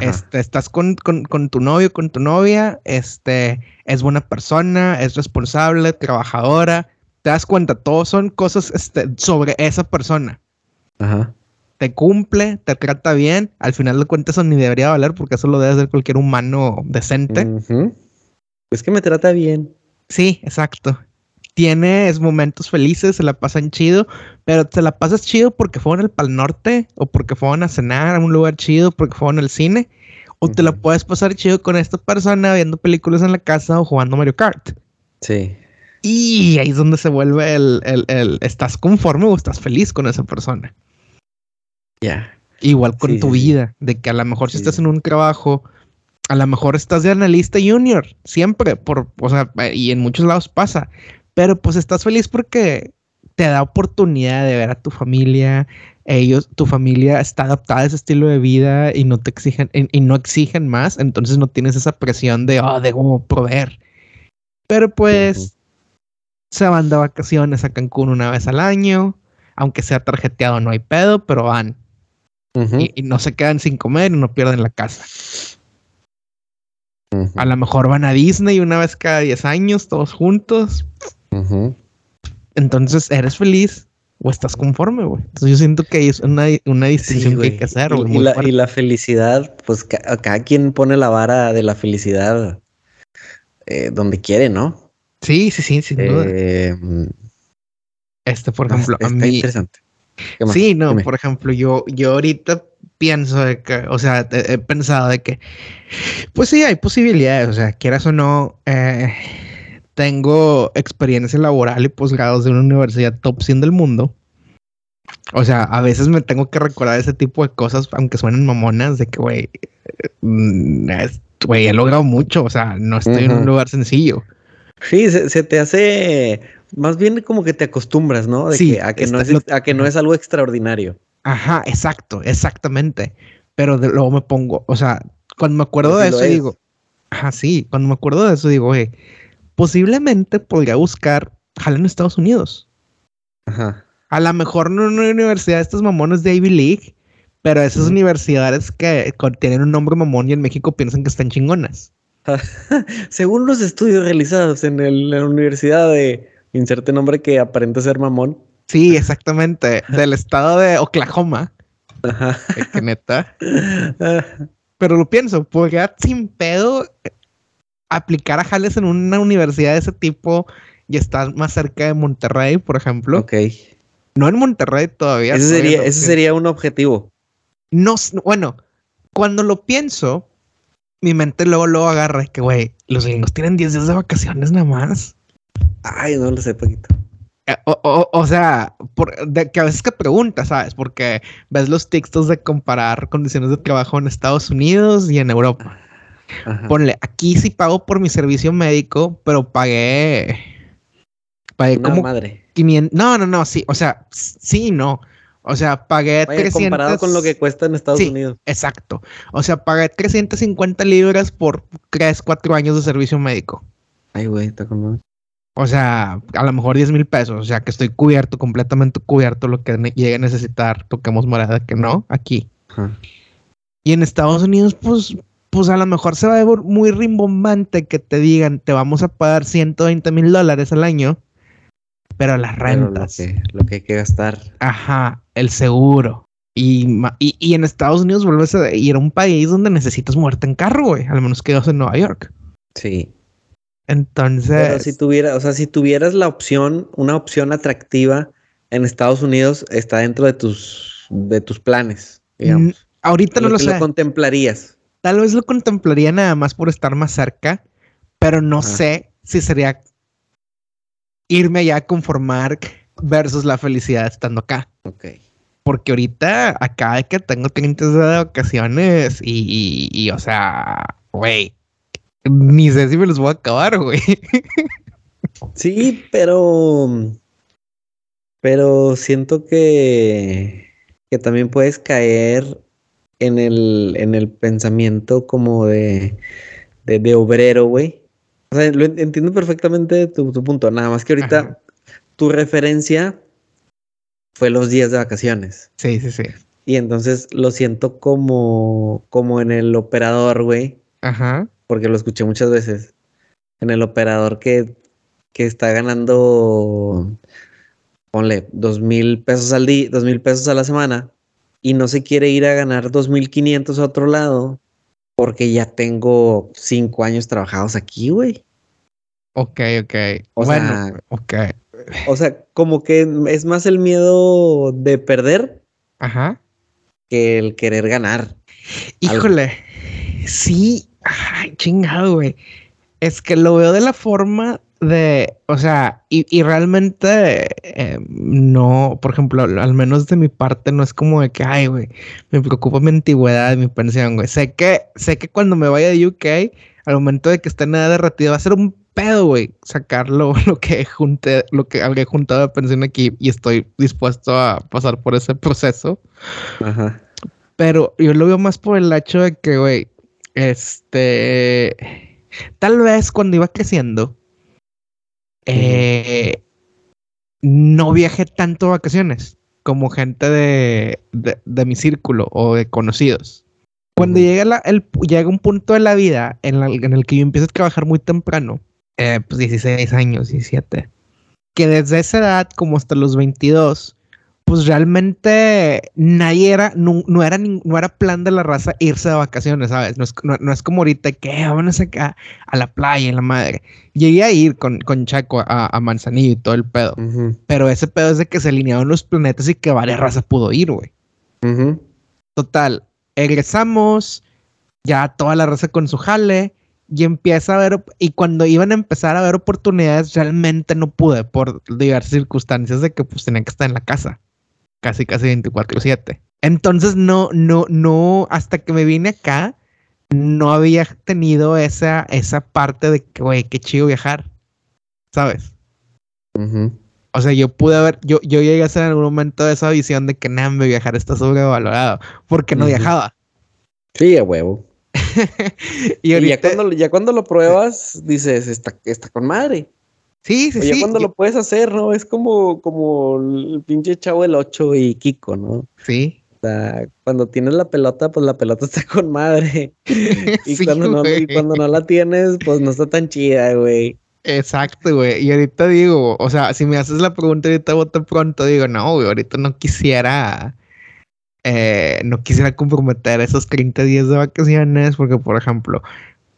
Este, estás con, con, con, tu novio, con tu novia, este, es buena persona, es responsable, trabajadora. Te das cuenta, todos son cosas este, sobre esa persona. Ajá te cumple, te trata bien, al final de cuentas eso ni debería valer porque eso lo debe hacer cualquier humano decente. Es que me trata bien. Sí, exacto. Tienes momentos felices, se la pasan chido, pero te la pasas chido porque fueron al Pal Norte o porque fueron a cenar a un lugar chido, porque fueron al cine, o te la puedes pasar chido con esta persona viendo películas en la casa o jugando Mario Kart. Sí. Y ahí es donde se vuelve el, el, el ¿estás conforme o estás feliz con esa persona? Ya. Igual con tu vida, de que a lo mejor si estás en un trabajo, a lo mejor estás de analista junior, siempre, por, o sea, y en muchos lados pasa, pero pues estás feliz porque te da oportunidad de ver a tu familia, ellos, tu familia está adaptada a ese estilo de vida y no te exigen, y, no exigen más, entonces no tienes esa presión de, oh, de cómo proveer. Pero pues se van de vacaciones a Cancún una vez al año, aunque sea tarjeteado, no hay pedo, pero van. Y, no se quedan sin comer y no pierden la casa. A lo mejor van a Disney una vez cada 10 años, todos juntos. Entonces, ¿eres feliz o estás conforme, güey? Entonces, yo siento que es una, distinción que hay que hacer. Y, la, felicidad, pues cada quien pone la vara de la felicidad eh, donde quiere, ¿no? Sí, sí, sí, sin duda. Eh, este, por ejemplo, a mí. interesante. Sí, no, por ejemplo, yo, yo ahorita pienso de que, o sea, he, pensado de que, pues sí, hay posibilidades, o sea, quieras o no, eh, tengo experiencia laboral y posgrados de una universidad top 100 del mundo. O sea, a veces me tengo que recordar ese tipo de cosas, aunque suenen mamonas, de que, güey, mm, güey, he logrado mucho, o sea, no estoy en un lugar sencillo. Sí, se, te hace más bien como que te acostumbras, ¿no? De sí, que, a, que no es, a que no es algo extraordinario. Ajá, exacto, exactamente. Pero luego me pongo, o sea, cuando me acuerdo de eso, digo, ajá, sí, cuando me acuerdo de eso, digo, oye, posiblemente podría buscar jala en Estados Unidos. Ajá. A lo mejor no en una universidad de estos mamones de Ivy League, pero esas universidades que tienen un nombre mamón y en México piensan que están chingonas. Según los estudios realizados en, la universidad de inserte nombre que aparenta ser mamón. Sí, exactamente. del estado de Oklahoma. Ajá. Que neta. Pero lo pienso, podría sin pedo aplicar a Jales en una universidad de ese tipo y estar más cerca de Monterrey, por ejemplo. Ok. No en Monterrey todavía. Ese sería, ese sería un objetivo. No, bueno, cuando lo pienso, mi mente luego, luego agarra que, güey, los gringos tienen 10 días de vacaciones nada más. Ay, no lo sé, Paquito. Eh, o, sea, de, que a veces que preguntas, ¿sabes? Porque ves los textos de comparar condiciones de trabajo en Estados Unidos y en Europa. Ponle, aquí sí pago por mi servicio médico, pero pagué. Pagué como. Madre. 500, no, no, no, sí, o sea, sí, no. O sea, pagué 300... comparado con lo que cuesta en Estados Unidos. Exacto. O sea, pagué 350 libras por 3, 4 años de servicio médico. Ay, güey, está con O sea, a lo mejor 10 mil pesos. O sea, que estoy cubierto, completamente cubierto lo que llegue a necesitar. Toquemos morada que no, aquí. Y en Estados Unidos, pues, pues a lo mejor se va a ver muy rimbombante que te digan, te vamos a pagar 120 mil dólares al año pero las rentas. lo, que, hay que gastar. Ajá, el seguro. Y, y, en Estados Unidos vuelves a ir a un país donde necesitas muerte en carro, güey. Al menos que en Nueva York. Sí. Entonces. Pero si tuviera, o sea, si tuvieras la opción, una opción atractiva en Estados Unidos, está dentro de tus, de tus planes, digamos. ahorita no lo, sé. lo contemplarías. Tal vez lo contemplaría nada más por estar más cerca, pero no sé si sería irme allá a conformar versus la felicidad estando acá. Ok. Porque ahorita acá es que tengo 30 de ocasiones y, y, o sea, güey, ni sé si me los voy a acabar, güey. Sí, pero, pero siento que, que también puedes caer en el, en el pensamiento como de, de, de obrero, güey o sea, lo entiendo perfectamente tu, punto. Nada más que ahorita tu referencia fue los días de vacaciones. Sí, sí, sí. Y entonces lo siento como, como en el operador, güey. Ajá. Porque lo escuché muchas veces. En el operador que, que está ganando, ponle, dos mil pesos al día, dos mil pesos a la semana. Y no se quiere ir a ganar dos mil quinientos a otro lado porque ya tengo cinco años trabajados aquí, güey. Ok, ok. O bueno, sea, ok. O sea, como que es más el miedo de perder. Ajá. Que el querer ganar. Híjole. Sí. Ay, chingado, güey. Es que lo veo de la forma de, o sea, y, realmente eh, no, por ejemplo, al menos de mi parte no es como de que, ay, güey, me preocupa mi antigüedad, mi pensión, güey. Sé que, sé que cuando me vaya de UK, al momento de que esté en edad de retiro, va a ser un pedo, güey, sacarlo lo que junté, lo que había juntado de pensión aquí y estoy dispuesto a pasar por ese proceso. Ajá. Pero yo lo veo más por el hecho de que, güey, este, tal vez cuando iba creciendo, eh, no viajé tanto a vacaciones como gente de, de, mi círculo o de conocidos. Cuando llega, el, llega un punto de la vida en, en, el que yo empiezo a trabajar muy temprano, eh, pues 16 años, 17, que desde esa edad como hasta los 22, pues realmente nadie era, no, era, no era plan de la raza irse de vacaciones, ¿sabes? No es, no, es como ahorita que vamos acá a la playa, en la madre. Llegué a ir con, con Chaco a, Manzanillo y todo el pedo. Pero ese pedo es de que se alinearon los planetas y que varias razas pudo ir, güey. Total, egresamos, ya toda la raza con su jale y empieza a ver, y cuando iban a empezar a ver oportunidades, realmente no pude por diversas circunstancias de que pues tenían que estar en la casa casi, casi 24/7. Entonces, no, no, no, hasta que me vine acá, no había tenido esa, esa parte de que, güey, qué chido viajar, ¿sabes? O sea, yo pude haber, yo, yo llegué a ser en algún momento esa visión de que nada, viajar está sobrevalorado, porque no viajaba. Sí, a huevo. y, ya, cuando, ya cuando lo pruebas, dices, está, está con madre. Sí, sí, Oye, cuando lo puedes hacer, ¿no? Es como, como el pinche chavo del 8 y Kiko, ¿no? Sí. cuando tienes la pelota, pues la pelota está con madre. y, cuando no, y cuando no la tienes, pues no está tan chida, güey. Exacto, güey. Y ahorita digo, o sea, si me haces la pregunta ahorita voto pronto, digo, no, güey, ahorita no quisiera, eh, no quisiera comprometer esos 30 días de vacaciones, porque, por ejemplo,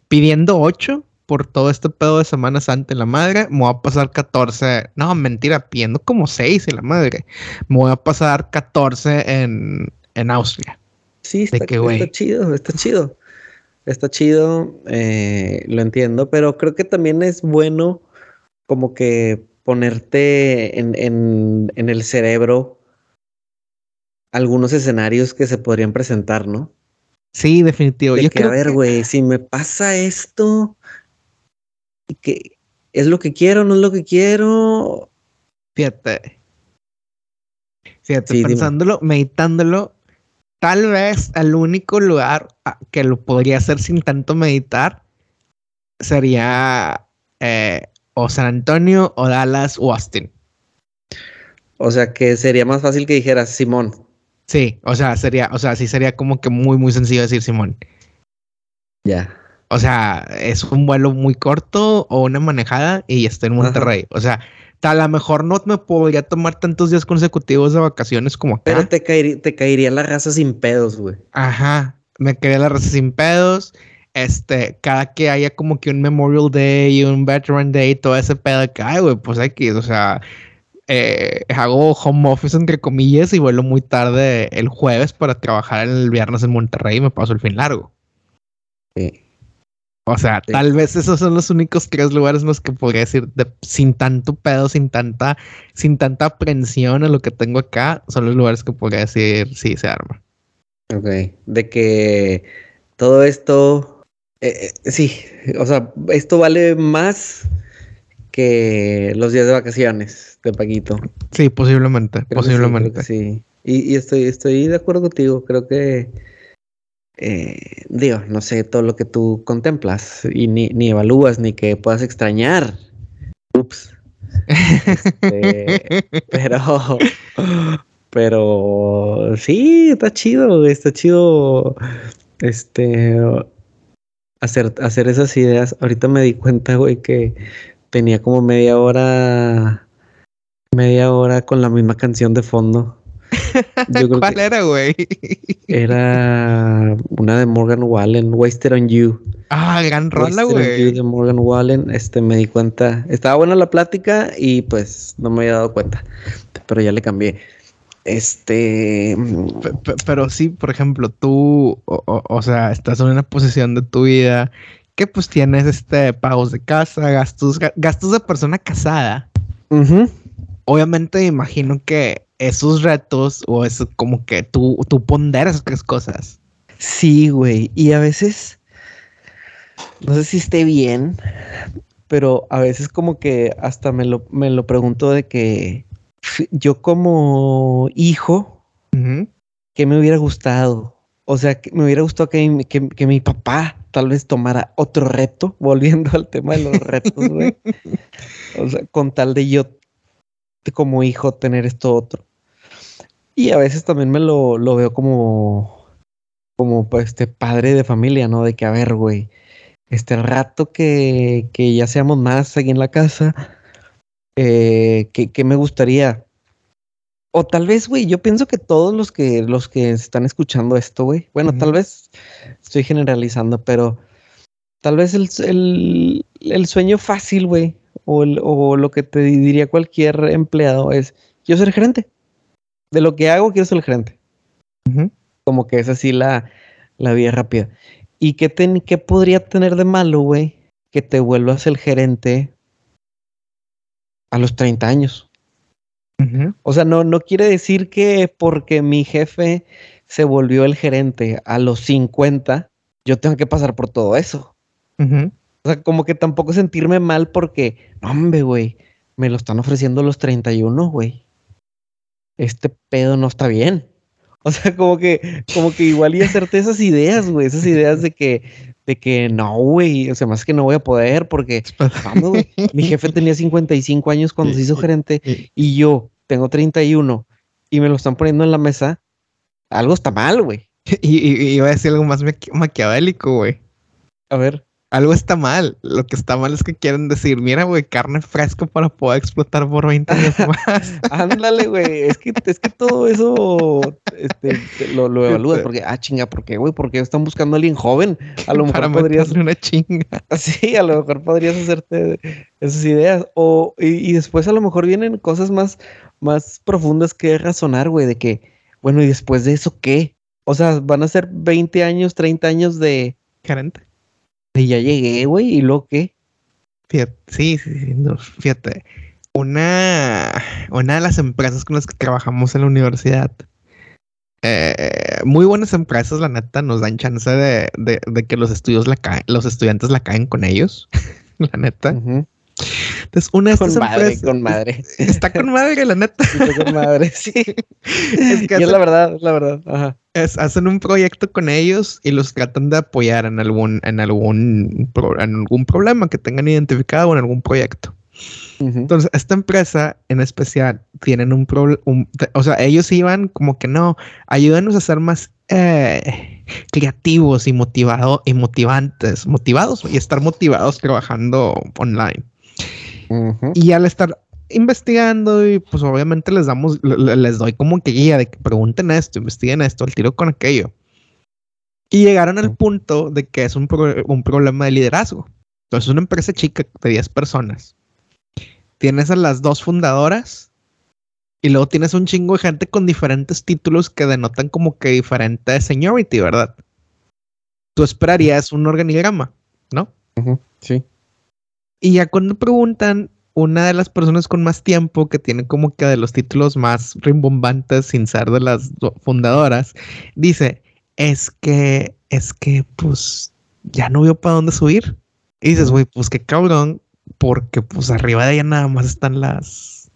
pidiendo 8 por todo este pedo de Semana Santa en la madre, me voy a pasar 14, no, mentira, pidiendo como 6 en la madre, me voy a pasar 14 en, en Austria. Sí, está, está chido, está chido está chido, eh, lo entiendo, pero creo que también es bueno como que ponerte en, en, el cerebro algunos escenarios que se podrían presentar, ¿no? Sí, definitivo. Yo que, a ver, güey, si me pasa esto, que es lo que quiero, no es lo que quiero. Fíjate. Fíjate, pensándolo, meditándolo, Tal vez el único lugar ah, que lo podría hacer sin tanto meditar sería eh, o San Antonio o Dallas o Austin. O sea que sería más fácil que dijeras Simón. Sí, o sea, sería, o sea, sí sería como que muy, muy sencillo decir Simón. Ya. O sea, es un vuelo muy corto o una manejada y estoy en Monterrey. O sea, a lo mejor no me podría tomar tantos días consecutivos de vacaciones como acá. Pero te, caería, te caería la raza sin pedos, güey. Ajá, me caería la raza sin pedos. Este, cada que haya como que un Memorial Day y un Veteran Day, todo ese pedo que, ay, güey, pues aquí, o sea, eh, hago home office entre comillas y vuelo muy tarde el jueves para trabajar el viernes en Monterrey y me paso el fin largo. Sí. O sea, tal vez esos son los únicos tres lugares en los que podría decir sin tanto pedo, sin tanta, sin tanta aprensión a lo que tengo acá, son los lugares que podría decir sí se arma. Ok. De que todo esto, eh, eh, sí, o sea, esto vale más que los días de vacaciones de Paquito. Sí, posiblemente, posiblemente. Sí, Y, y, estoy, estoy de acuerdo contigo. Creo que eh, digo, no sé todo lo que tú contemplas y ni, ni evalúas ni que puedas extrañar. Ups. Este, pero, pero sí, está chido, está chido. Este, hacer, hacer esas ideas. Ahorita me di cuenta, güey, que tenía como media hora, media hora con la misma canción de fondo. ¿Cuál era, güey? Era una de Morgan Wallen, Wasted on You. Ah, gran rola, güey. De Morgan Wallen, este, me di cuenta. Estaba buena la plática y pues no me había dado cuenta. Pero ya le cambié. Este. pero sí, por ejemplo, tú, o, sea, estás en una posición de tu vida que pues tienes este pagos de casa, gastos, gastos de persona casada. Obviamente imagino que esos retos o es como que tú, tú ponderas tres cosas. Sí, güey. Y a veces, no sé si esté bien, pero a veces como que hasta me lo, me lo pregunto de que yo como hijo, ¿qué me hubiera gustado? O sea, que me hubiera gustado que, que, mi papá tal vez tomara otro reto, volviendo al tema de los retos, güey. o sea, con tal de yo como hijo tener esto otro. Y a veces también me lo, lo veo como, como pues, este padre de familia, ¿no? De que, a ver, güey, este rato que, que ya seamos más aquí en la casa, eh, que, me gustaría. O tal vez, güey, yo pienso que todos los que, los que están escuchando esto, güey, bueno, tal vez estoy generalizando, pero tal vez el, el, el sueño fácil, güey, o, o lo que te diría cualquier empleado es, yo ser gerente de lo que hago quiero ser el gerente. Como que es así la, la vía rápida. ¿Y qué, qué podría tener de malo, güey? Que te vuelvas el gerente a los 30 años. O sea, no, no quiere decir que porque mi jefe se volvió el gerente a los 50, yo tengo que pasar por todo eso. O sea, como que tampoco sentirme mal porque, hombre, güey, me lo están ofreciendo los 31, güey este pedo no está bien. O sea, como que, como que igual y hacerte esas ideas, güey, esas ideas de que, de que no, güey, o sea, más que no voy a poder porque, vamos, güey, mi jefe tenía 55 años cuando se hizo gerente y yo tengo 31 y me lo están poniendo en la mesa. algo está mal, güey. Y, y, iba a decir algo más maquiavélico, güey. A ver algo está mal. Lo que está mal es que quieren decir, mira, güey, carne fresca para poder explotar por 20 años más. Ándale, güey. Es que, es que todo eso este, lo, lo evalúas porque, ah, chinga, ¿por qué, güey? Porque están buscando a alguien joven. A lo mejor podrías. una chinga. Sí, a lo mejor podrías hacerte esas ideas. O, y, después a lo mejor vienen cosas más, más profundas que razonar, güey, de que, bueno, ¿y después de eso qué? O sea, van a ser 20 años, 30 años de. Gerente y ya llegué, güey, ¿y lo qué? Fíjate, sí, sí, sí fíjate. Una, una de las empresas con las que trabajamos en la universidad, eh, muy buenas empresas, la neta, nos dan chance de, de, que los estudios la caen, los estudiantes la caen con ellos, la neta. Entonces, una de estas con madre, con madre. Está con madre, la neta. Está con madre, sí. es que es la verdad, la verdad. Ajá hacen un proyecto con ellos y los tratan de apoyar en algún, en algún, en algún problema que tengan identificado o en algún proyecto. Entonces, esta empresa en especial tienen un problema, o sea, ellos iban como que no, ayúdanos a ser más eh, creativos y motivados y motivantes, motivados y estar motivados trabajando online. Y al estar investigando y pues obviamente les damos, les doy como que guía de que pregunten esto, investiguen esto, al tiro con aquello. Y llegaron al punto de que es un, un problema de liderazgo. Entonces, una empresa chica de 10 personas. Tienes a las dos fundadoras y luego tienes un chingo de gente con diferentes títulos que denotan como que diferente seniority, ¿verdad? Tú esperarías un organigrama, ¿no? Sí. Y ya cuando preguntan, una de las personas con más tiempo que tiene como que de los títulos más rimbombantes sin ser de las fundadoras, dice, es que, es que pues ya no veo para dónde subir. Y dices, güey, pues qué cabrón, porque pues arriba de ella nada más están las,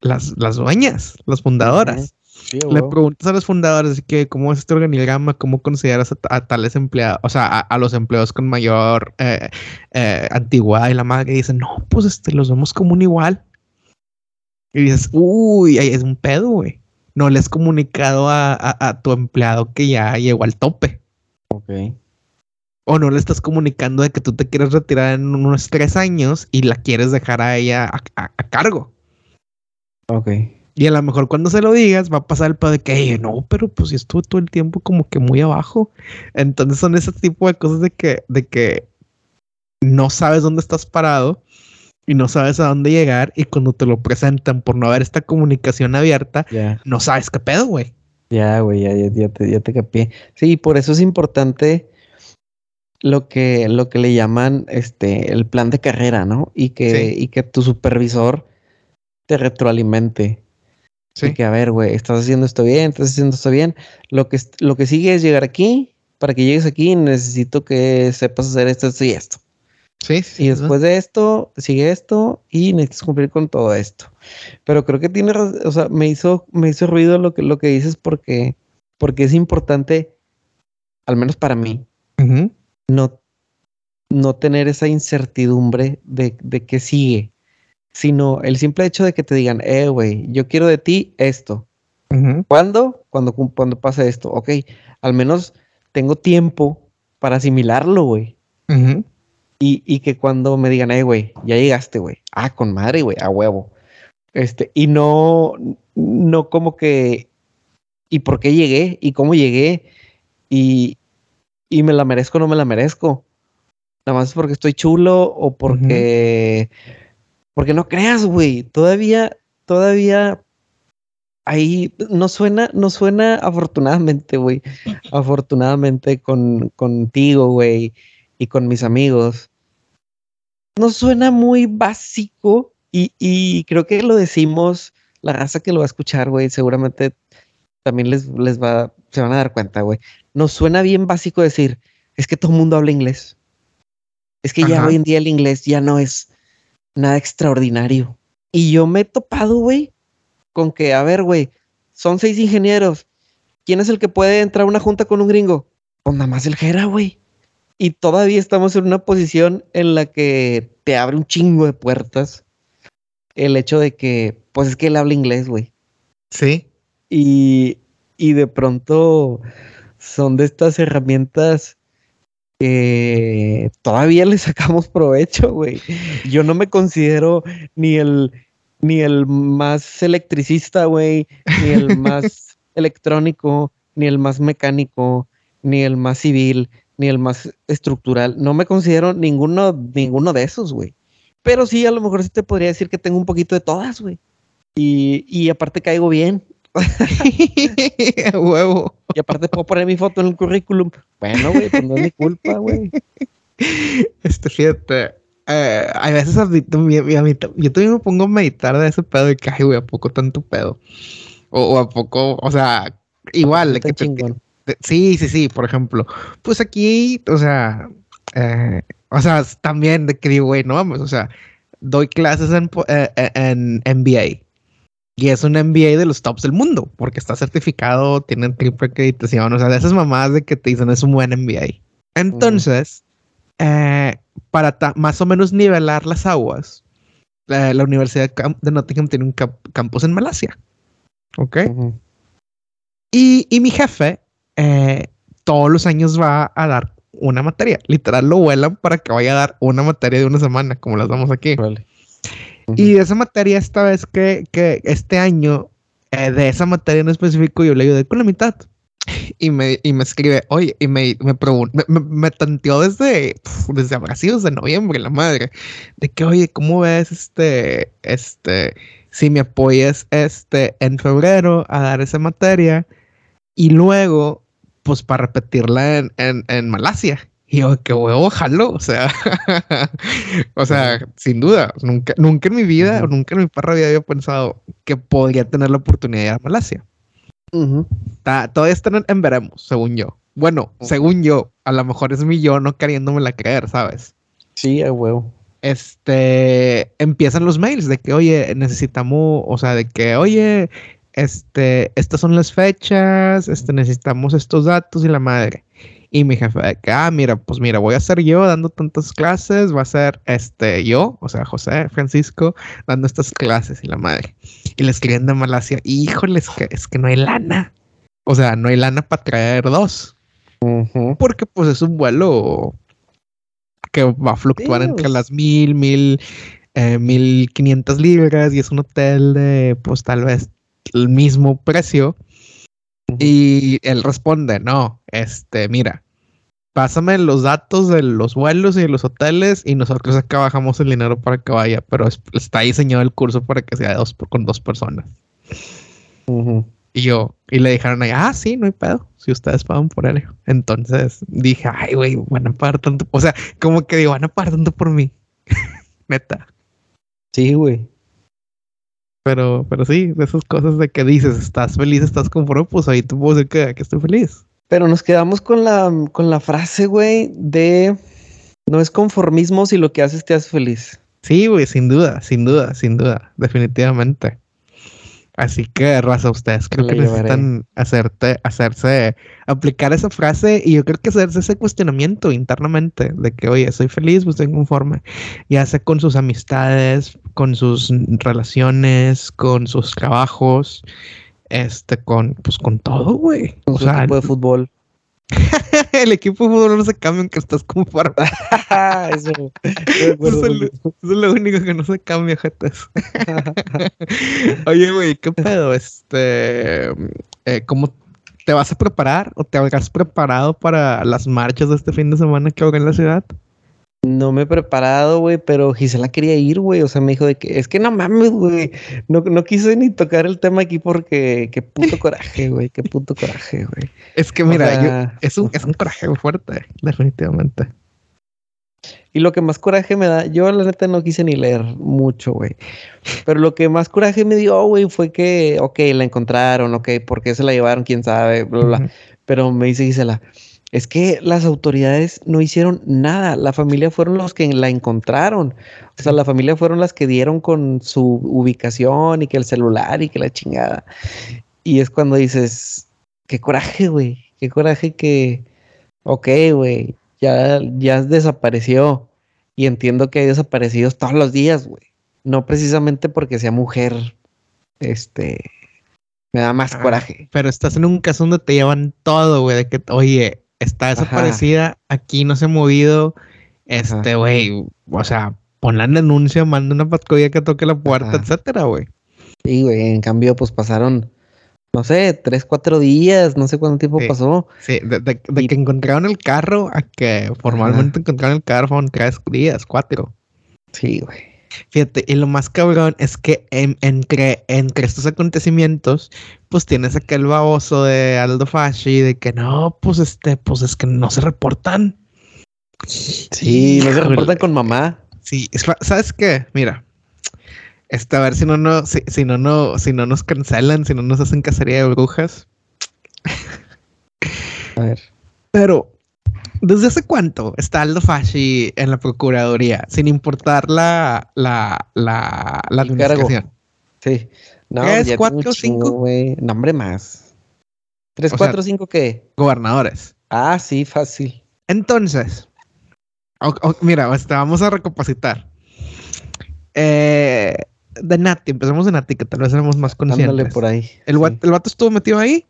las, las dueñas, las fundadoras. Le preguntas a los fundadores que cómo es este organigrama, cómo consideras a, tales empleados, o sea, a, los empleados con mayor eh, eh, antigüedad y la madre dice, no, pues este, los vemos como un igual. Y dices, uy, ahí es un pedo, güey. No le has comunicado a, tu empleado que ya llegó al tope. Ok. O no le estás comunicando de que tú te quieres retirar en unos tres años y la quieres dejar a ella a, cargo. Ok. Y a lo mejor cuando se lo digas va a pasar el pedo de que, no, pero pues estuve todo el tiempo como que muy abajo. Entonces son ese tipo de cosas de que, de que no sabes dónde estás parado y no sabes a dónde llegar y cuando te lo presentan por no haber esta comunicación abierta, no sabes qué pedo, güey. Ya, güey, ya, ya, te, ya te capié. Sí, por eso es importante lo que, lo que le llaman este, el plan de carrera, ¿no? Y que, y que tu supervisor te retroalimente. Sí. que, a ver, güey, estás haciendo esto bien, estás haciendo esto bien. Lo que, lo que sigue es llegar aquí. Para que llegues aquí, necesito que sepas hacer esto, esto y esto. Sí, sí. Y después de esto, sigue esto y necesitas cumplir con todo esto. Pero creo que tiene, o sea, me hizo, me hizo ruido lo que, lo que dices porque, porque es importante, al menos para mí, no, no tener esa incertidumbre de, de qué sigue sino el simple hecho de que te digan, eh, güey, yo quiero de ti esto. ¿Cuándo? Cuando, cuando pase esto. Ok, al menos tengo tiempo para asimilarlo, güey. y, y, que cuando me digan, eh, güey, ya llegaste, güey. Ah, con madre, güey, a huevo. Este, y no, no como que, ¿y por qué llegué? ¿Y cómo llegué? Y, y me la merezco o no me la merezco. Nada más porque estoy chulo o porque... Porque no creas, güey, todavía, todavía ahí no suena, no suena afortunadamente, güey. afortunadamente con, contigo, güey, y con mis amigos. No suena muy básico y, y, creo que lo decimos, la raza que lo va a escuchar, güey, seguramente también les, les va, se van a dar cuenta, güey. Nos suena bien básico decir, es que todo el mundo habla inglés. Es que ya hoy en día el inglés ya no es, nada extraordinario. Y yo me he topado, güey, con que, a ver, güey, son seis ingenieros. ¿Quién es el que puede entrar a una junta con un gringo? Pues nada más el Jera, güey. Y todavía estamos en una posición en la que te abre un chingo de puertas el hecho de que, pues es que él habla inglés, güey. Sí. Y, y de pronto son de estas herramientas que todavía le sacamos provecho, güey. Yo no me considero ni el ni el más electricista, güey, ni el más electrónico, ni el más mecánico, ni el más civil, ni el más estructural. No me considero ninguno, ninguno de esos, güey. Pero sí, a lo mejor sí te podría decir que tengo un poquito de todas, güey. Y, y aparte caigo bien. huevo. Y aparte puedo poner mi foto en el currículum. Bueno, güey, pues no es mi culpa, güey. Este, fíjate. Eh, a veces a mí, yo también me pongo a meditar de ese pedo y que, ay, güey, ¿a poco tanto pedo? O, a poco, o sea, igual. De que sí, sí, sí, por ejemplo. Pues aquí, o sea, eh, o sea, también de que digo, güey, no vamos, o sea, doy clases en, eh, en MBA. Y es un MBA de los tops del mundo, porque está certificado, tienen triple acreditación, o sea, de esas mamadas de que te dicen es un buen MBA. Entonces, eh, para más o menos nivelar las aguas, la Universidad de Nottingham tiene un campus en Malasia. ¿Ok? y, y, mi jefe eh, todos los años va a dar una materia. Literal lo vuelan para que vaya a dar una materia de una semana, como las damos aquí. Vale. Y esa materia, esta vez que, que este año, eh, de esa materia en específico, yo le ayudé con la mitad. Y me, y me escribe, oye, y me, me, me, me, tanteó desde, desde Brasil, desde noviembre, la madre, de que, oye, ¿cómo ves este, este, si me apoyas este, en febrero a dar esa materia y luego, pues para repetirla en, en, en Malasia? Y yo, qué huevo, jalo. O sea, o sea, sin duda, nunca, nunca en mi vida, o nunca en mi parra había pensado que podría tener la oportunidad de ir a Malasia. todavía están en, veremos, según yo. Bueno, según yo, a lo mejor es mi yo no queriéndome la creer, ¿sabes? Sí, a huevo. Este, empiezan los mails de que, oye, necesitamos, o sea, de que, oye, este, estas son las fechas, este, necesitamos estos datos y la madre. Y mi jefe, ah, mira, pues mira, voy a ser yo dando tantas clases, va a ser este yo, o sea, José Francisco, dando estas clases y la madre. Y les escriben de Malasia, híjoles, que es que no hay lana. O sea, no hay lana para traer dos. Porque pues es un vuelo que va a fluctuar entre las mil, mil, eh, mil quinientas libras y es un hotel de pues tal vez el mismo precio. Y él responde, no, este, mira, pásame los datos de los vuelos y de los hoteles y nosotros acá bajamos el dinero para que vaya, pero está diseñado el curso para que sea dos, con dos personas. Y yo, y le dijeron ahí, ah, sí, no hay pedo, si ustedes pagan por él. Entonces dije, ay, güey, van a pagar tanto, o sea, como que digo, van a pagar tanto por mí. Neta. Sí, güey. Pero, pero sí, de esas cosas de que dices, estás feliz, estás conforme, pues ahí tú puedes decir que estoy feliz. Pero nos quedamos con la, con la frase, güey, de no es conformismo si lo que haces te hace feliz. Sí, güey, sin duda, sin duda, sin duda, definitivamente. Así que, raza, ustedes creo que necesitan hacerte, hacerse, aplicar esa frase y yo creo que hacerse ese cuestionamiento internamente de que, oye, soy feliz, pues estoy conforme, ya sea con sus amistades, con sus relaciones, con sus trabajos, este, con, pues con todo, güey. Con su equipo de fútbol. el equipo de fútbol no se cambia aunque estás como para. eso, eso, es lo, único que no se cambia, jetas. Oye, güey, ¿qué pedo? Este, eh, ¿cómo te vas a preparar o te habrás preparado para las marchas de este fin de semana que habrá en la ciudad? No me he preparado, güey, pero Gisela quería ir, güey. O sea, me dijo de que es que no mames, güey. No, no quise ni tocar el tema aquí porque qué puto coraje, güey. Qué puto coraje, güey. Es que mira, es, un, es un coraje fuerte, definitivamente. Y lo que más coraje me da, yo la neta no quise ni leer mucho, güey. Pero lo que más coraje me dio, güey, fue que, ok, la encontraron, ok, ¿por qué se la llevaron? ¿Quién sabe? Bla, bla. Pero me dice Gisela, es que las autoridades no hicieron nada. La familia fueron los que la encontraron. O sea, la familia fueron las que dieron con su ubicación y que el celular y que la chingada. Y es cuando dices, qué coraje, güey. Qué coraje que, ok, güey, ya, ya desapareció. Y entiendo que hay desaparecidos todos los días, güey. No precisamente porque sea mujer, este, Me da más Ah, coraje. Pero estás en un caso donde te llevan todo, güey, de que, oye, está desaparecida, aquí no se ha movido, este, güey, o sea, pon la denuncia, manda una patrulla que toque la puerta, Ajá. etcétera, güey. Sí, güey. En cambio, pues pasaron, no sé, tres, cuatro días, no sé cuánto tiempo Sí. pasó. Sí, de, de- de Y- que encontraron el carro a que formalmente encontraron el carro fueron tres días, cuatro. Sí, güey. Fíjate, y lo más cabrón es que en- entre, entre estos acontecimientos, pues tienes aquel baboso de Aldo Fasci de que no, pues este, pues es que no se reportan. Sí, no se reportan con mamá. Sí, ¿sabes qué? Mira, este, a ver si no, no, si, si no, no, si no nos cancelan, si no nos hacen cacería de brujas. A ver. Pero, ¿desde hace cuánto está Aldo Fasci en la Procuraduría? Sin importar la, la, la, administración. Sí. No, ¿Qué es, ya cuatro, cinco? güey. No, hombre, más. ¿Tres, O sea- cuatro, cinco qué? Gobernadores. Ah, sí, fácil. Entonces, mira, este, vamos a recapacitar. Eh, de Nati, empezamos de Nati, que tal vez éramos más conscientes. Ándale por ahí. El, Sí. el vato estuvo metido ahí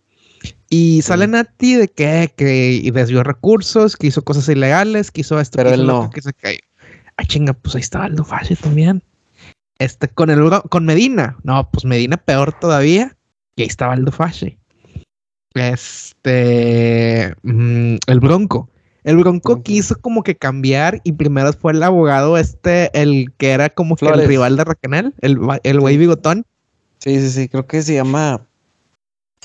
y sale Nati de que, que desvió recursos, que hizo cosas ilegales, que hizo esto, Pero que hizo él lo no. otro, que se cayó. Ah, chinga, pues ahí estaba Aldo Fasci también. Este, con el con Medina. No, pues Medina peor todavía. Y ahí estaba Aldo Fasci. Este, mm, el Bronco. El Bronco quiso como que cambiar y primero fue el abogado este, el que era como que el rival de Racanel, el, el güey bigotón. Sí, sí, sí. Creo que se llama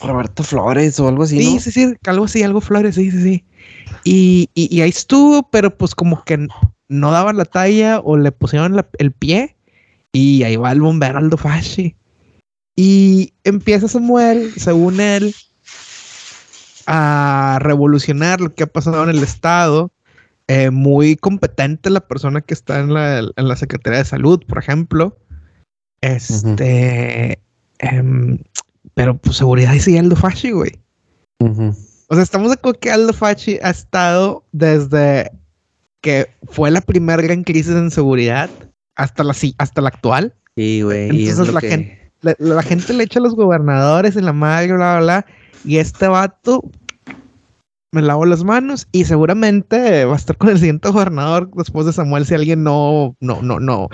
Roberto Flores o algo así. Sí, ¿no? sí, sí, algo así, algo Flores, sí, sí, sí. Y, y, y ahí estuvo, pero pues como que no daban la talla o le pusieron la- el pie y ahí va el bombero Aldo Fasci. Y empieza Samuel, según él, a revolucionar lo que ha pasado en el Estado. Eh, muy competente la persona que está en la, en la Secretaría de Salud, por ejemplo. Este, em, pero pues seguridad sigue Aldo Fasci, güey. O sea, estamos de acuerdo que Aldo Facci ha estado desde que fue la primera gran crisis en seguridad hasta la, hasta la actual. Sí, güey. Entonces la que- gente- La, la gente le echa a los gobernadores en la madre, bla, bla, bla. Y este vato me lavo las manos y seguramente va a estar con el siguiente gobernador después de Samuel si alguien no, no, no, no,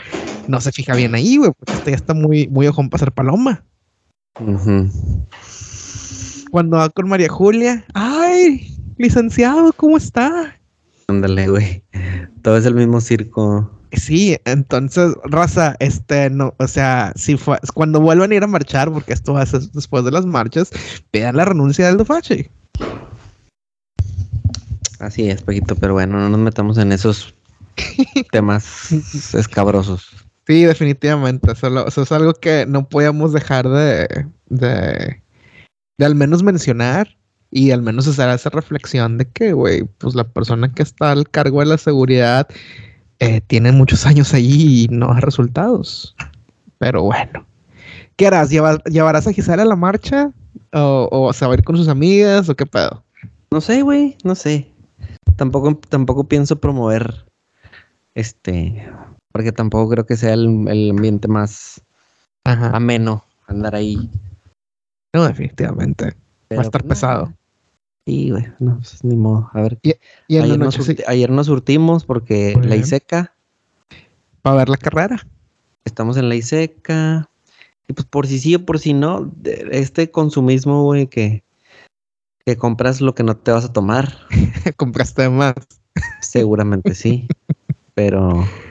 no se fija bien ahí, güey, porque este ya está muy, muy ojón para ser paloma. Cuando va con María Julia, ay, licenciado, ¿cómo está? Ándale, güey. Todo es el mismo circo. Sí, entonces, raza, este, no, o sea, si fue, cuando vuelvan a ir a marchar, porque esto va a ser después de las marchas, pidan la renuncia de Aldo Facci. Así es, Paquito, pero bueno, no nos metamos en esos temas escabrosos. Sí, definitivamente, eso, es algo que no podíamos dejar de, de, de al menos mencionar y al menos hacer esa reflexión de que, güey, pues la persona que está al cargo de la seguridad eh, tiene muchos años allí y no da resultados. Pero bueno, ¿qué harás? ¿Llevar- ¿Llevarás a Gisela a la marcha? ¿O, o se va a ir con sus amigas? ¿O qué pedo? No sé, güey, no sé. Tampoco, tampoco pienso promover este, porque tampoco creo que sea el, el ambiente más Ajá. ameno andar ahí. No, definitivamente. va a estar no, pesado. Sí, güey, no, pues, ni modo. A ver, Y ayer, nos sí, surti- ayer nos surtimos porque Muy la. ISECA, para ver la carrera. estamos en la ISECA. Y pues por si sí o por si no, este consumismo, güey, que, que compras lo que no te vas a tomar. Compraste más. Seguramente sí. pero,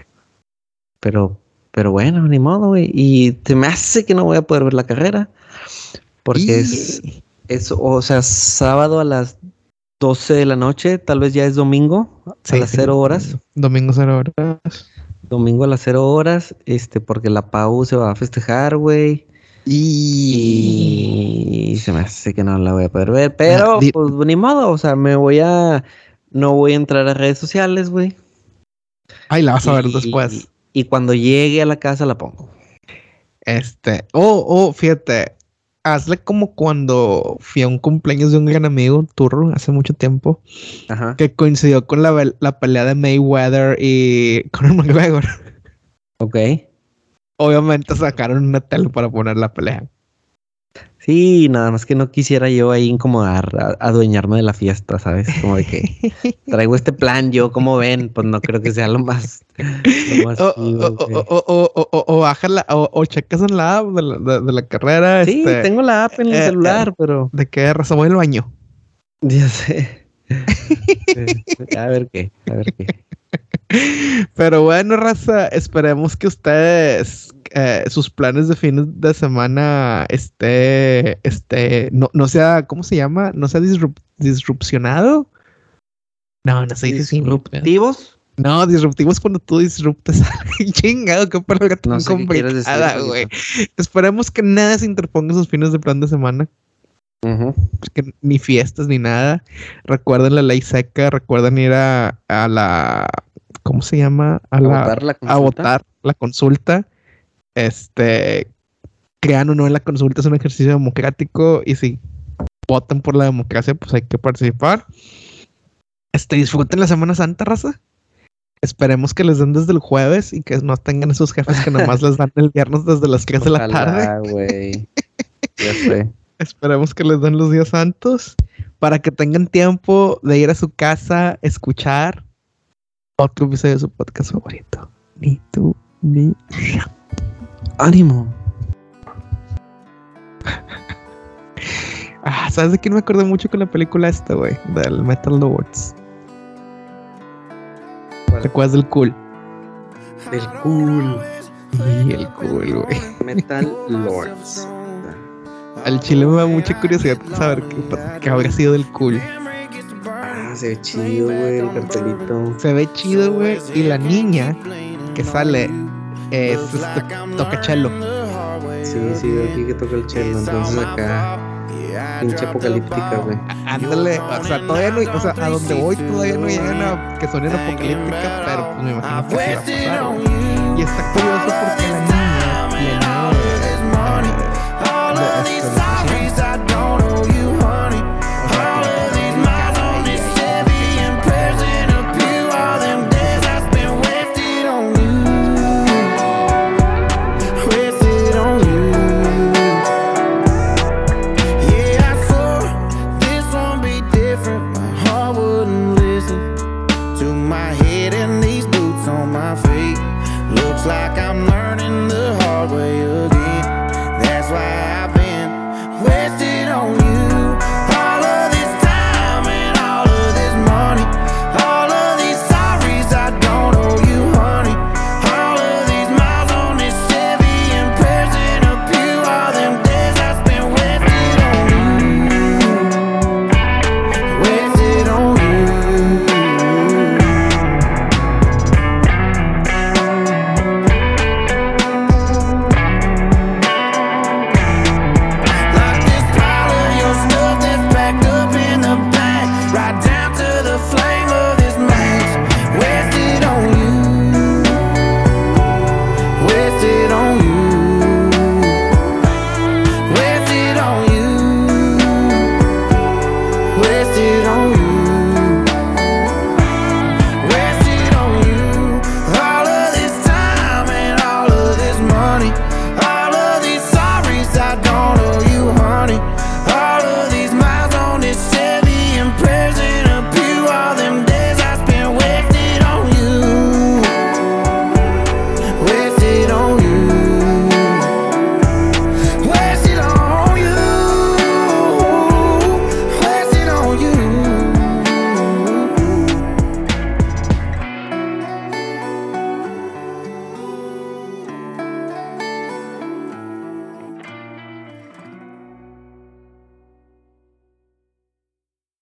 pero, pero bueno, ni modo, güey. Y se me hace que no voy a poder ver la carrera. Porque es, Y- es, o sea, sábado a las 12 de la noche, tal vez ya es domingo, a las sí. 0 horas. Domingo cero horas. Domingo a las 0 horas, este, porque la Pau se va a festejar, güey. Y se me hace que no la voy a poder ver. Pero, Ah, di- pues, ni modo, o sea, me voy a. No voy a entrar a redes sociales, güey. Ay, la vas a ver después. Y cuando llegue a la casa la pongo. Este. Oh, oh, fíjate. Hazle como cuando fui a un cumpleaños de un gran amigo, Turro, hace mucho tiempo, Ajá. que coincidió con la, la pelea de Mayweather y Conor McGregor. Ok. Obviamente sacaron una tele para poner la pelea. Sí, nada más que no quisiera yo ahí incomodar, adueñarme de la fiesta, ¿sabes? Como de que traigo este plan, yo como ven, pues no creo que sea lo más. o, o, o, bajarla, o, checas en la app de la, carrera. Sí, este, tengo la app en el eh, celular, eh, pero. ¿De qué raza voy al baño? Ya sé. a ver qué, a ver qué. Pero bueno, raza, esperemos que ustedes eh, sus planes de fines de semana esté, este, no, no sea, ¿cómo se llama? No sea disrupcionado. No, no sé disruptivos. No, disruptivos cuando tú disruptes. Chingado, qué palabra tan no complicada, güey. Esperemos que nada se interponga en sus fines de plan de semana. que ni fiestas ni nada. Recuerden la ley seca, recuerden ir a, a la ¿cómo se llama? A, votar la a votar la consulta. Este, crean o no en la consulta es un ejercicio democrático y si votan por la democracia, pues hay que participar. Este, disfruten la Semana Santa, raza. Esperemos que les den desde el jueves y que no tengan esos jefes que nomás les dan el viernes desde las 3 de la tarde. güey. ya sé. Esperemos que les den los días santos para que tengan tiempo de ir a su casa, escuchar otro episodio de su podcast favorito. Ni tú, ni ánimo. ah, ¿sabes de quién me acordé mucho con la película esta, güey? Del Metal Lords. ¿Te acuerdas del cool? Del cool. Y el cool, güey. Metal Lords. Al chile me da mucha curiosidad saber qué, qué habría sido del cool. Se ve chido, güey, el cartelito. Se ve chido, güey. Y la niña que sale es este, toca cello. Sí, sí, aquí que toca el cello, entonces acá pinche apocalíptica, güey. Ándale, o sea, todavía no, o sea, a donde voy todavía no llegan a que suenen apocalíptica, pero pues me imagino que sí va a pasar. Y está curioso porque la niña